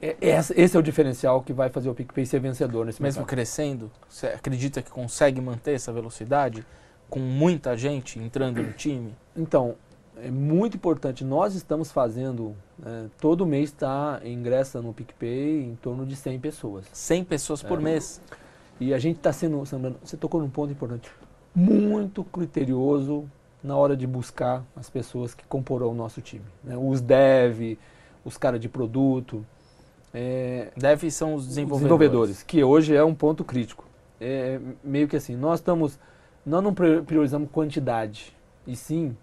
É, esse é o diferencial que vai fazer o PicPay ser vencedor nesse Mesmo mercado. crescendo, você acredita que consegue manter essa velocidade? com muita gente entrando no time? Então, é muito importante. Nós estamos fazendo, é, todo mês está ingressa no PicPay em torno de 100 pessoas. 100 pessoas por é. mês. E a gente está sendo, você tocou num ponto importante, muito criterioso na hora de buscar as pessoas que comporão o nosso time. Né? Os dev, os caras de produto. É, dev são os desenvolvedores. desenvolvedores. Que hoje é um ponto crítico. É meio que assim, nós estamos nós não priorizamos quantidade, e sim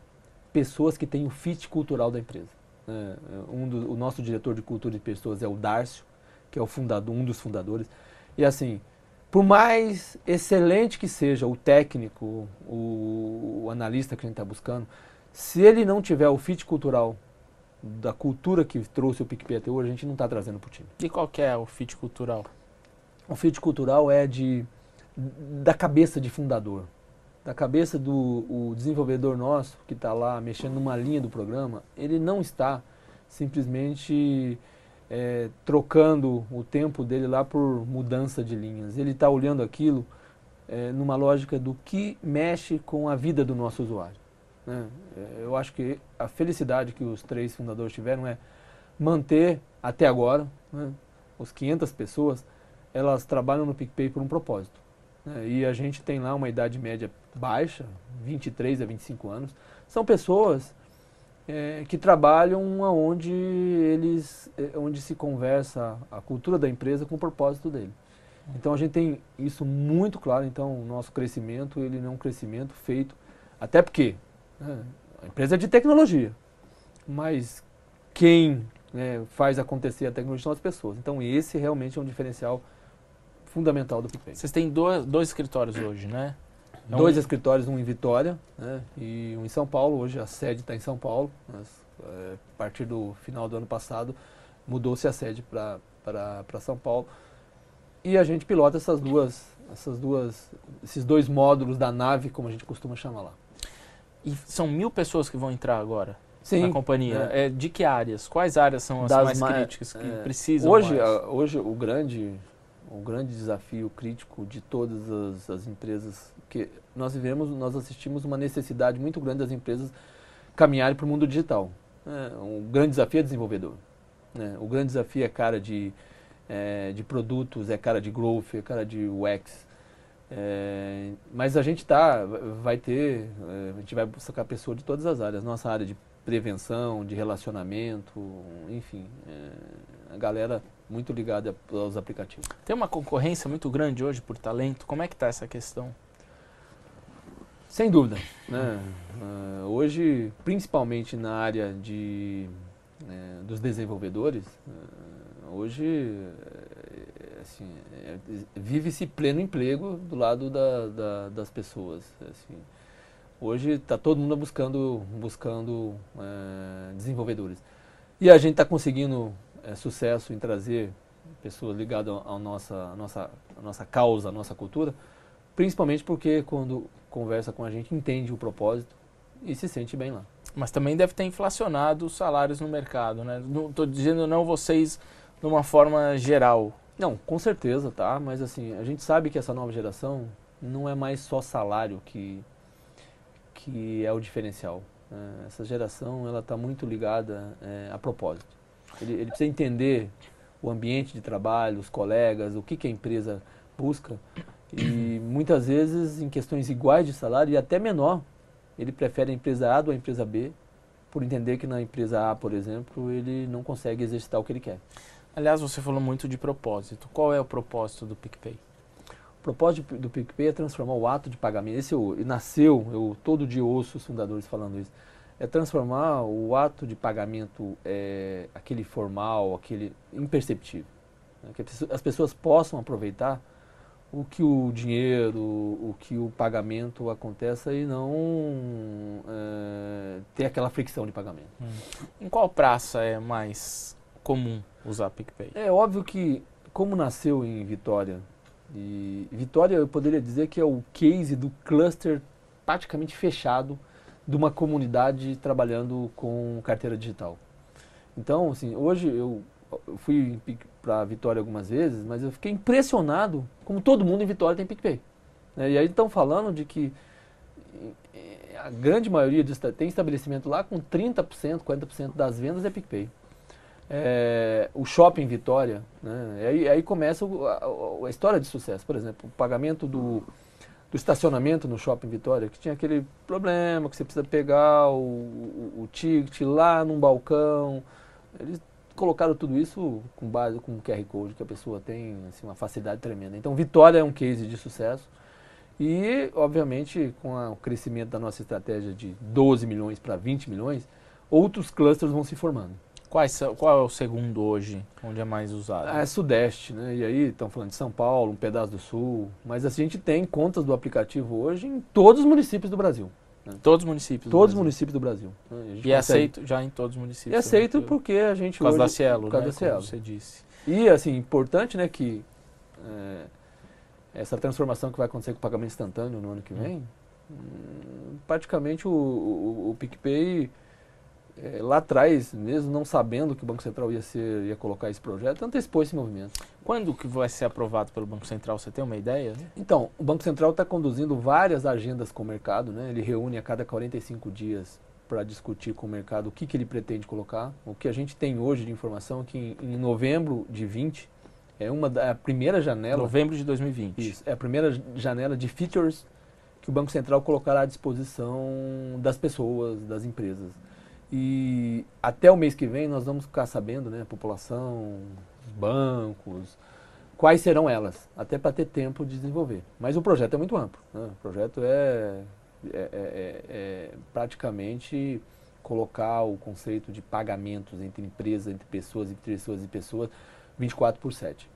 pessoas que têm o fit cultural da empresa. É, um do, o nosso diretor de cultura de pessoas é o Dárcio, que é o fundador, um dos fundadores. E assim, por mais excelente que seja o técnico, o, o analista que a gente está buscando, se ele não tiver o fit cultural da cultura que trouxe o PicPay até hoje, a gente não está trazendo para o time. E qual é o fit cultural? O fit cultural é de da cabeça de fundador da cabeça do desenvolvedor nosso que está lá mexendo numa linha do programa, ele não está simplesmente é, trocando o tempo dele lá por mudança de linhas. Ele está olhando aquilo é, numa lógica do que mexe com a vida do nosso usuário. Né? É, eu acho que a felicidade que os três fundadores tiveram é manter até agora, né, os 500 pessoas, elas trabalham no PicPay por um propósito. Né? E a gente tem lá uma idade média baixa, 23 a 25 anos. São pessoas é, que trabalham onde eles, é, onde se conversa a cultura da empresa com o propósito dele. Então a gente tem isso muito claro. Então o nosso crescimento ele não é um crescimento feito até porque né, a empresa é de tecnologia, mas quem né, faz acontecer a tecnologia são as pessoas. Então esse realmente é um diferencial fundamental do PicPay. Vocês têm dois, dois escritórios hoje, né? É Dois um... escritórios, um em Vitória né, e um em São Paulo. Hoje a sede está em São Paulo. Mas, é, a partir do final do ano passado mudou-se a sede para São Paulo. E a gente pilota essas duas, essas duas, esses dois módulos da nave, como a gente costuma chamar lá. E são mil pessoas que vão entrar agora Sim, na companhia. É. É, de que áreas? Quais áreas são as das mais críticas que é, precisam hoje? A, hoje o grande o grande desafio crítico de todas as, as, empresas que nós vivemos, nós assistimos uma necessidade muito grande das empresas caminharem para o mundo digital. É, um grande desafio é desenvolvedor. Né? O grande desafio é cara de, é, de produtos, é cara de growth, é cara de UX. É, mas a gente tá, vai ter, é, a gente vai buscar pessoas de todas as áreas. Nossa área de prevenção, de relacionamento, enfim. É, a galera muito ligada aos aplicativos. Tem uma concorrência muito grande hoje por talento. Como é que está essa questão? Sem dúvida. Né? Uh, hoje, principalmente na área de, né, dos desenvolvedores, uh, hoje é, assim, é, vive-se pleno emprego do lado da, da, das pessoas. Assim. Hoje está todo mundo buscando, buscando uh, desenvolvedores. E a gente está conseguindo é, sucesso em trazer pessoas ligadas à nossa, à nossa, à nossa causa, à nossa cultura, principalmente porque quando conversa com a gente entende o propósito e se sente bem lá. Mas também deve ter inflacionado os salários no mercado, né? Não estou dizendo não vocês de uma forma geral. Não, com certeza, tá? Mas assim, a gente sabe que essa nova geração não é mais só salário que, que é o diferencial. Né? Essa geração, ela está muito ligada é, a propósito. Ele, ele precisa entender o ambiente de trabalho, os colegas, o que, que a empresa busca. E muitas vezes, em questões iguais de salário e até menor, ele prefere a empresa A do a empresa B, por entender que na empresa A, por exemplo, ele não consegue exercitar o que ele quer. Aliás, você falou muito de propósito. Qual é o propósito do PicPay? O propósito do PicPay é transformar o ato de pagamento. Esse eu, nasceu, eu todo dia ouço os fundadores falando isso. É transformar o ato de pagamento, é, aquele formal, aquele imperceptível. Né? Que as pessoas possam aproveitar o que o dinheiro, o que o pagamento aconteça e não é, ter aquela fricção de pagamento. Hum. Em qual praça é mais comum usar PicPay? É óbvio que, como nasceu em Vitória, e Vitória eu poderia dizer que é o case do cluster praticamente fechado de uma comunidade trabalhando com carteira digital. Então, assim, hoje eu fui para Vitória algumas vezes, mas eu fiquei impressionado como todo mundo em Vitória tem PicPay. Né? E aí estão falando de que a grande maioria tem estabelecimento lá com 30%, 40% das vendas é PicPay. É, o shopping Vitória, né? aí, aí começa a, a, história de sucesso. Por exemplo, o pagamento do, do estacionamento no shopping Vitória, que tinha aquele problema que você precisa pegar o, o, o ticket lá num balcão. Eles colocaram tudo isso com base com QR Code, que a pessoa tem assim, uma facilidade tremenda. Então, Vitória é um case de sucesso. E, obviamente, com a, o crescimento da nossa estratégia de 12 milhões para 20 milhões, outros clusters vão se formando. Quais, qual é o segundo hoje, onde é mais usado? É Sudeste, né? E aí estão falando de São Paulo, um pedaço do Sul. Mas assim, a gente tem contas do aplicativo hoje em todos os municípios do Brasil. Né? Todos os municípios. Todos os municípios do Brasil. Né? E é aceito já em todos os municípios. E é aceito porque a gente por causa hoje, da Cielo, por causa né? da Cielo. Como você disse. E assim, importante, né, que é, essa transformação que vai acontecer com o pagamento instantâneo no ano que vem, hum. praticamente o, o, o PicPay é, lá atrás, mesmo não sabendo que o Banco Central ia, ser, ia colocar esse projeto, antecipou esse movimento. Quando que vai ser aprovado pelo Banco Central? Você tem uma ideia? Então, o Banco Central está conduzindo várias agendas com o mercado, né? ele reúne a cada 45 dias para discutir com o mercado o que, que ele pretende colocar. O que a gente tem hoje de informação é que em, em novembro de 20 é uma da, é a primeira janela. Novembro de 2020. Isso, é a primeira janela de features que o Banco Central colocará à disposição das pessoas, das empresas. E até o mês que vem nós vamos ficar sabendo, né, a população, os bancos, quais serão elas, até para ter tempo de desenvolver. Mas o projeto é muito amplo. Né? O projeto é, é, é, é, é praticamente colocar o conceito de pagamentos entre empresas, entre pessoas, entre pessoas e pessoas, 24 por 7.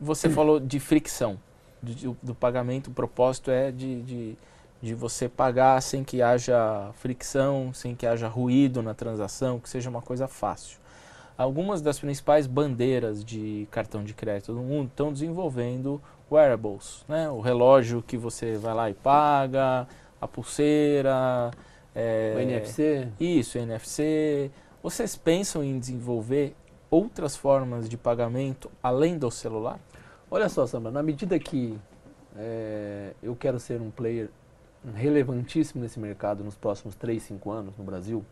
Você falou de fricção do, do pagamento, o propósito é de, de de você pagar sem que haja fricção, sem que haja ruído na transação, que seja uma coisa fácil. Algumas das principais bandeiras de cartão de crédito do mundo estão desenvolvendo wearables, né? o relógio que você vai lá e paga, a pulseira, é, o NFC. Isso, NFC. Vocês pensam em desenvolver outras formas de pagamento além do celular? Olha só, Samba, na medida que é, eu quero ser um player relevantíssimo nesse mercado nos próximos 3, 5 anos no Brasil,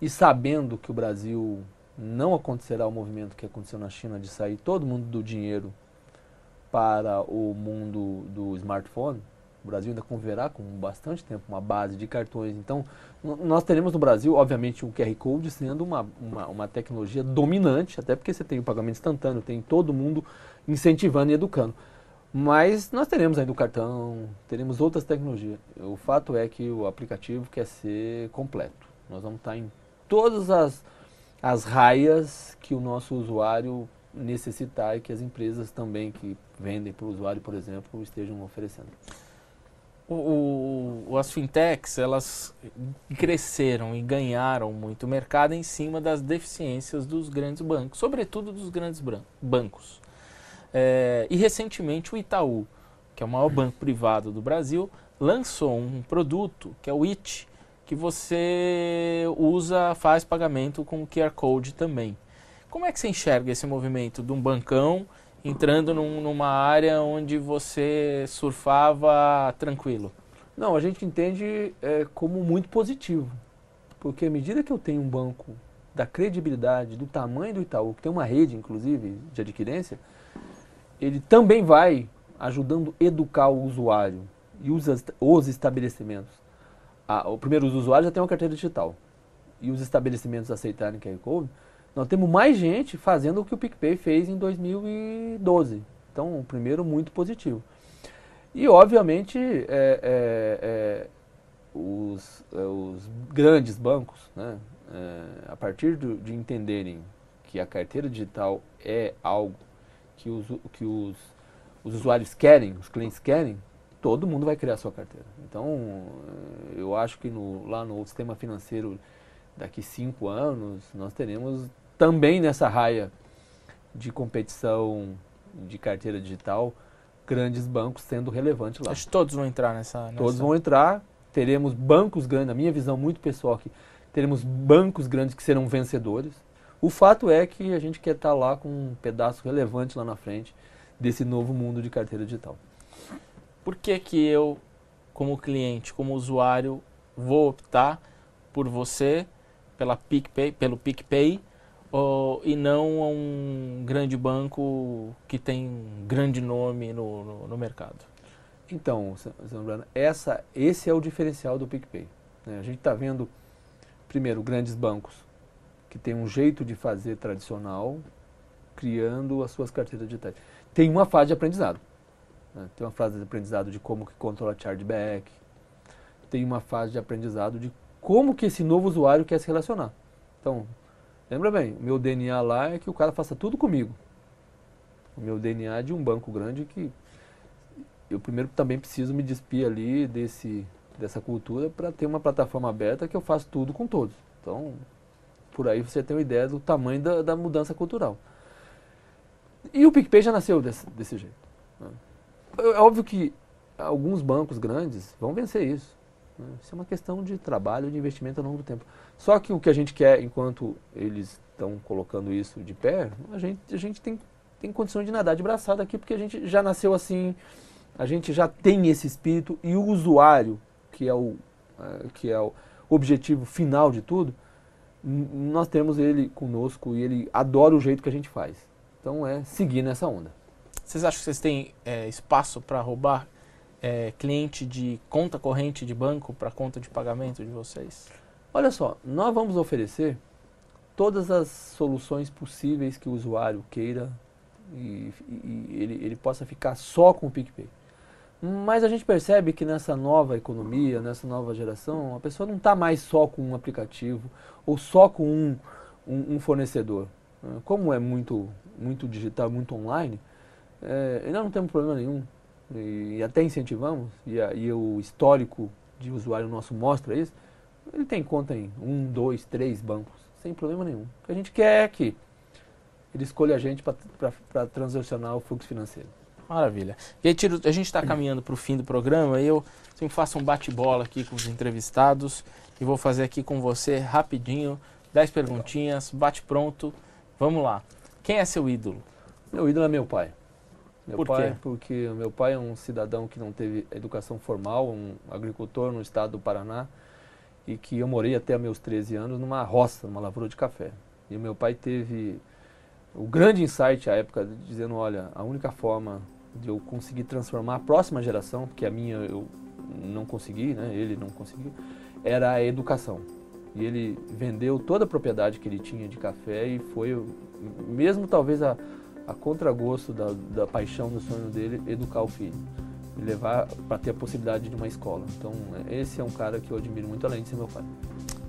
e sabendo que o Brasil não acontecerá o movimento que aconteceu na China de sair todo mundo do dinheiro para o mundo do smartphone, o Brasil ainda conviverá com bastante tempo uma base de cartões. Então, nós teremos no Brasil, obviamente, o QR Code sendo uma, uma, uma, tecnologia dominante, até porque você tem o pagamento instantâneo, tem todo mundo incentivando e educando. Mas nós teremos ainda o cartão, teremos outras tecnologias. O fato é que o aplicativo quer ser completo. Nós vamos estar em todas as, as raias que o nosso usuário necessitar e que as empresas também que vendem para o usuário, por exemplo, estejam oferecendo. O, o, as fintechs elas cresceram e ganharam muito mercado em cima das deficiências dos grandes bancos, sobretudo dos grandes bancos. É, e recentemente o Itaú, que é o maior banco privado do Brasil, lançou um produto que é o IT, que você usa, faz pagamento com o QR Code também. Como é que você enxerga esse movimento de um bancão entrando num, numa área onde você surfava tranquilo? Não, a gente entende é, como muito positivo. Porque à medida que eu tenho um banco da credibilidade, do tamanho do Itaú, que tem uma rede, inclusive, de adquirência, ele também vai ajudando a educar o usuário e os, os estabelecimentos. O primeiro, os usuários já têm uma carteira digital e os estabelecimentos aceitarem QR Code, nós temos mais gente fazendo o que o PicPay fez em 2012. Então, o primeiro, muito positivo. E, obviamente, é, é, é, os, é, os, grandes bancos, né, é, a partir do, de entenderem que a carteira digital é algo que os, que os, os usuários querem, os clientes querem, todo mundo vai criar sua carteira. Então, eu acho que no, lá no sistema financeiro, daqui cinco anos, nós teremos também nessa raia de competição de carteira digital, grandes bancos sendo relevantes lá. Acho que todos vão entrar nessa, nessa... Todos vão entrar, teremos bancos grandes, na minha visão muito pessoal aqui, teremos bancos grandes que serão vencedores. O fato é que a gente quer estar lá com um pedaço relevante lá na frente desse novo mundo de carteira digital. Por que que eu, como cliente, como usuário, vou optar por você, pela PicPay, pelo PicPay, ou, e não um grande banco que tem um grande nome no, no, no mercado? Então, Zambrano, essa, esse é o diferencial do PicPay. Né? A gente está vendo, primeiro, grandes bancos que têm um jeito de fazer tradicional, criando as suas carteiras digitais. Tem uma fase de aprendizado. Né? Tem uma fase de aprendizado de como que controla chargeback. Tem uma fase de aprendizado de como que esse novo usuário quer se relacionar. Então, lembra bem, meu DNA lá é que o cara faça tudo comigo. O meu DNA é de um banco grande que eu primeiro também preciso me despir ali desse, dessa cultura para ter uma plataforma aberta que eu faço tudo com todos. Então, por aí você tem uma ideia do tamanho da, da mudança cultural. E o PicPay já nasceu desse, desse jeito. Né? É óbvio que alguns bancos grandes vão vencer isso. Né? Isso é uma questão de trabalho, de investimento ao longo do tempo. Só que o que a gente quer, enquanto eles estão colocando isso de pé, a gente, a gente tem, tem condições de nadar de braçada aqui, porque a gente já nasceu assim, a gente já tem esse espírito e o usuário, que é o, é, que é o objetivo final de tudo, nós temos ele conosco e ele adora o jeito que a gente faz. Então é seguir nessa onda. Vocês acham que vocês têm é, espaço para roubar é, cliente de conta corrente de banco para conta de pagamento de vocês? Olha só, nós vamos oferecer todas as soluções possíveis que o usuário queira e, e ele, ele possa ficar só com o PicPay. Mas a gente percebe que nessa nova economia, nessa nova geração, a pessoa não está mais só com um aplicativo ou só com um, um, um fornecedor. Como é muito, muito digital, muito online, é, ainda não temos problema nenhum. E, e até incentivamos, e, a, e, o histórico de usuário nosso mostra isso. Ele tem conta em um, dois, três bancos, sem problema nenhum. O que a gente quer é que ele escolha a gente para transacionar o fluxo financeiro. Maravilha. E aí, Tiro, a gente está caminhando para o fim do programa e eu sempre faço um bate-bola aqui com os entrevistados e vou fazer aqui com você rapidinho, dez perguntinhas, bate pronto. Vamos lá. Quem é seu ídolo? Meu ídolo é meu pai. Meu Por pai, quê? porque meu pai é um cidadão que não teve educação formal, um agricultor no estado do Paraná, e que eu morei até meus 13 anos numa roça, numa lavoura de café. E meu pai teve o grande insight à época, dizendo, olha, a única forma de eu conseguir transformar a próxima geração, porque a minha eu não consegui, né, ele não conseguiu, era a educação. E ele vendeu toda a propriedade que ele tinha de café e foi, mesmo talvez a a contragosto da, da paixão do sonho dele, educar o filho e levar para ter a possibilidade de uma escola. Então, esse é um cara que eu admiro muito, além de ser meu pai.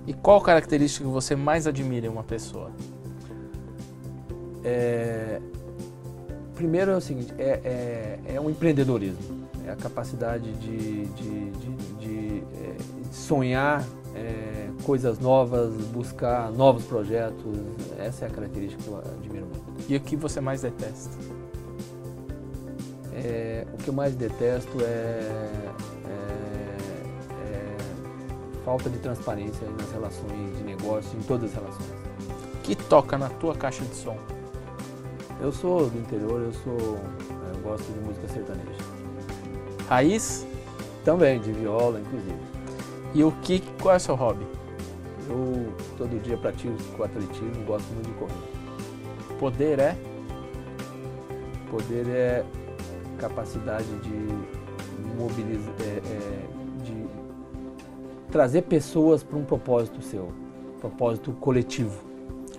E qual característica que você mais admira em uma pessoa? É, primeiro é o seguinte, é, é, é um empreendedorismo, é a capacidade de, de, de, de é, sonhar é, coisas novas, buscar novos projetos, essa é a característica que eu admiro muito. E o que você mais detesta? É, o que eu mais detesto é, é, é, falta de transparência nas relações de negócio, em todas as relações. Que toca na tua caixa de som? Eu sou do interior, eu sou, eu gosto de música sertaneja. Raiz? Também, de viola, inclusive. E o que, qual é o seu hobby? Eu todo dia pratico atletismo, gosto muito de correr. Poder é? Poder é capacidade de mobilizar, é, é, de trazer pessoas para um propósito seu, propósito coletivo.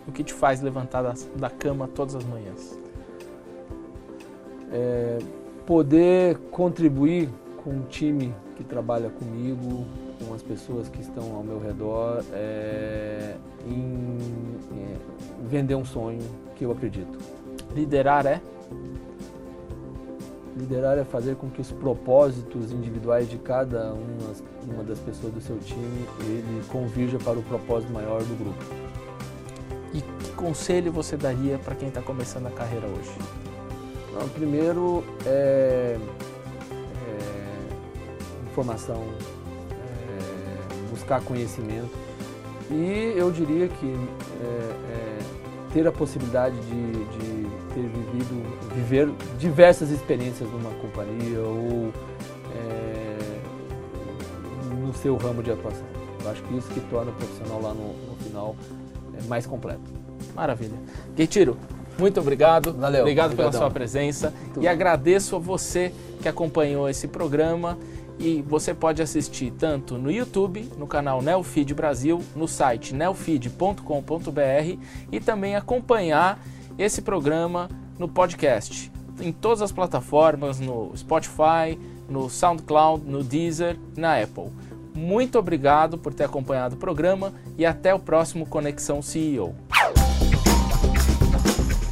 O que te faz levantar da, da cama todas as manhãs? É, poder contribuir com um time que trabalha comigo, com as pessoas que estão ao meu redor, é, em, é, vender um sonho que eu acredito. Liderar é? Liderar é fazer com que os propósitos individuais de cada uma, uma das pessoas do seu time ele convirja para o propósito maior do grupo. Conselho você daria para quem está começando a carreira hoje? Não, primeiro é, é informação, é, buscar conhecimento e eu diria que é, é, ter a possibilidade de, de ter vivido, viver diversas experiências numa companhia ou é, no seu ramo de atuação. Eu acho que isso que torna o profissional lá no, no final é, mais completo. Maravilha. Gueitiro, muito obrigado. Valeu. Obrigado Obrigadão. pela sua presença. Muito e bom. agradeço a você que acompanhou esse programa. E você pode assistir tanto no YouTube, no canal Neofeed Brasil, no site neofeed.com.br e também acompanhar esse programa no podcast, em todas as plataformas, no Spotify, no SoundCloud, no Deezer, na Apple. Muito obrigado por ter acompanhado o programa e até o próximo Conexão CEO.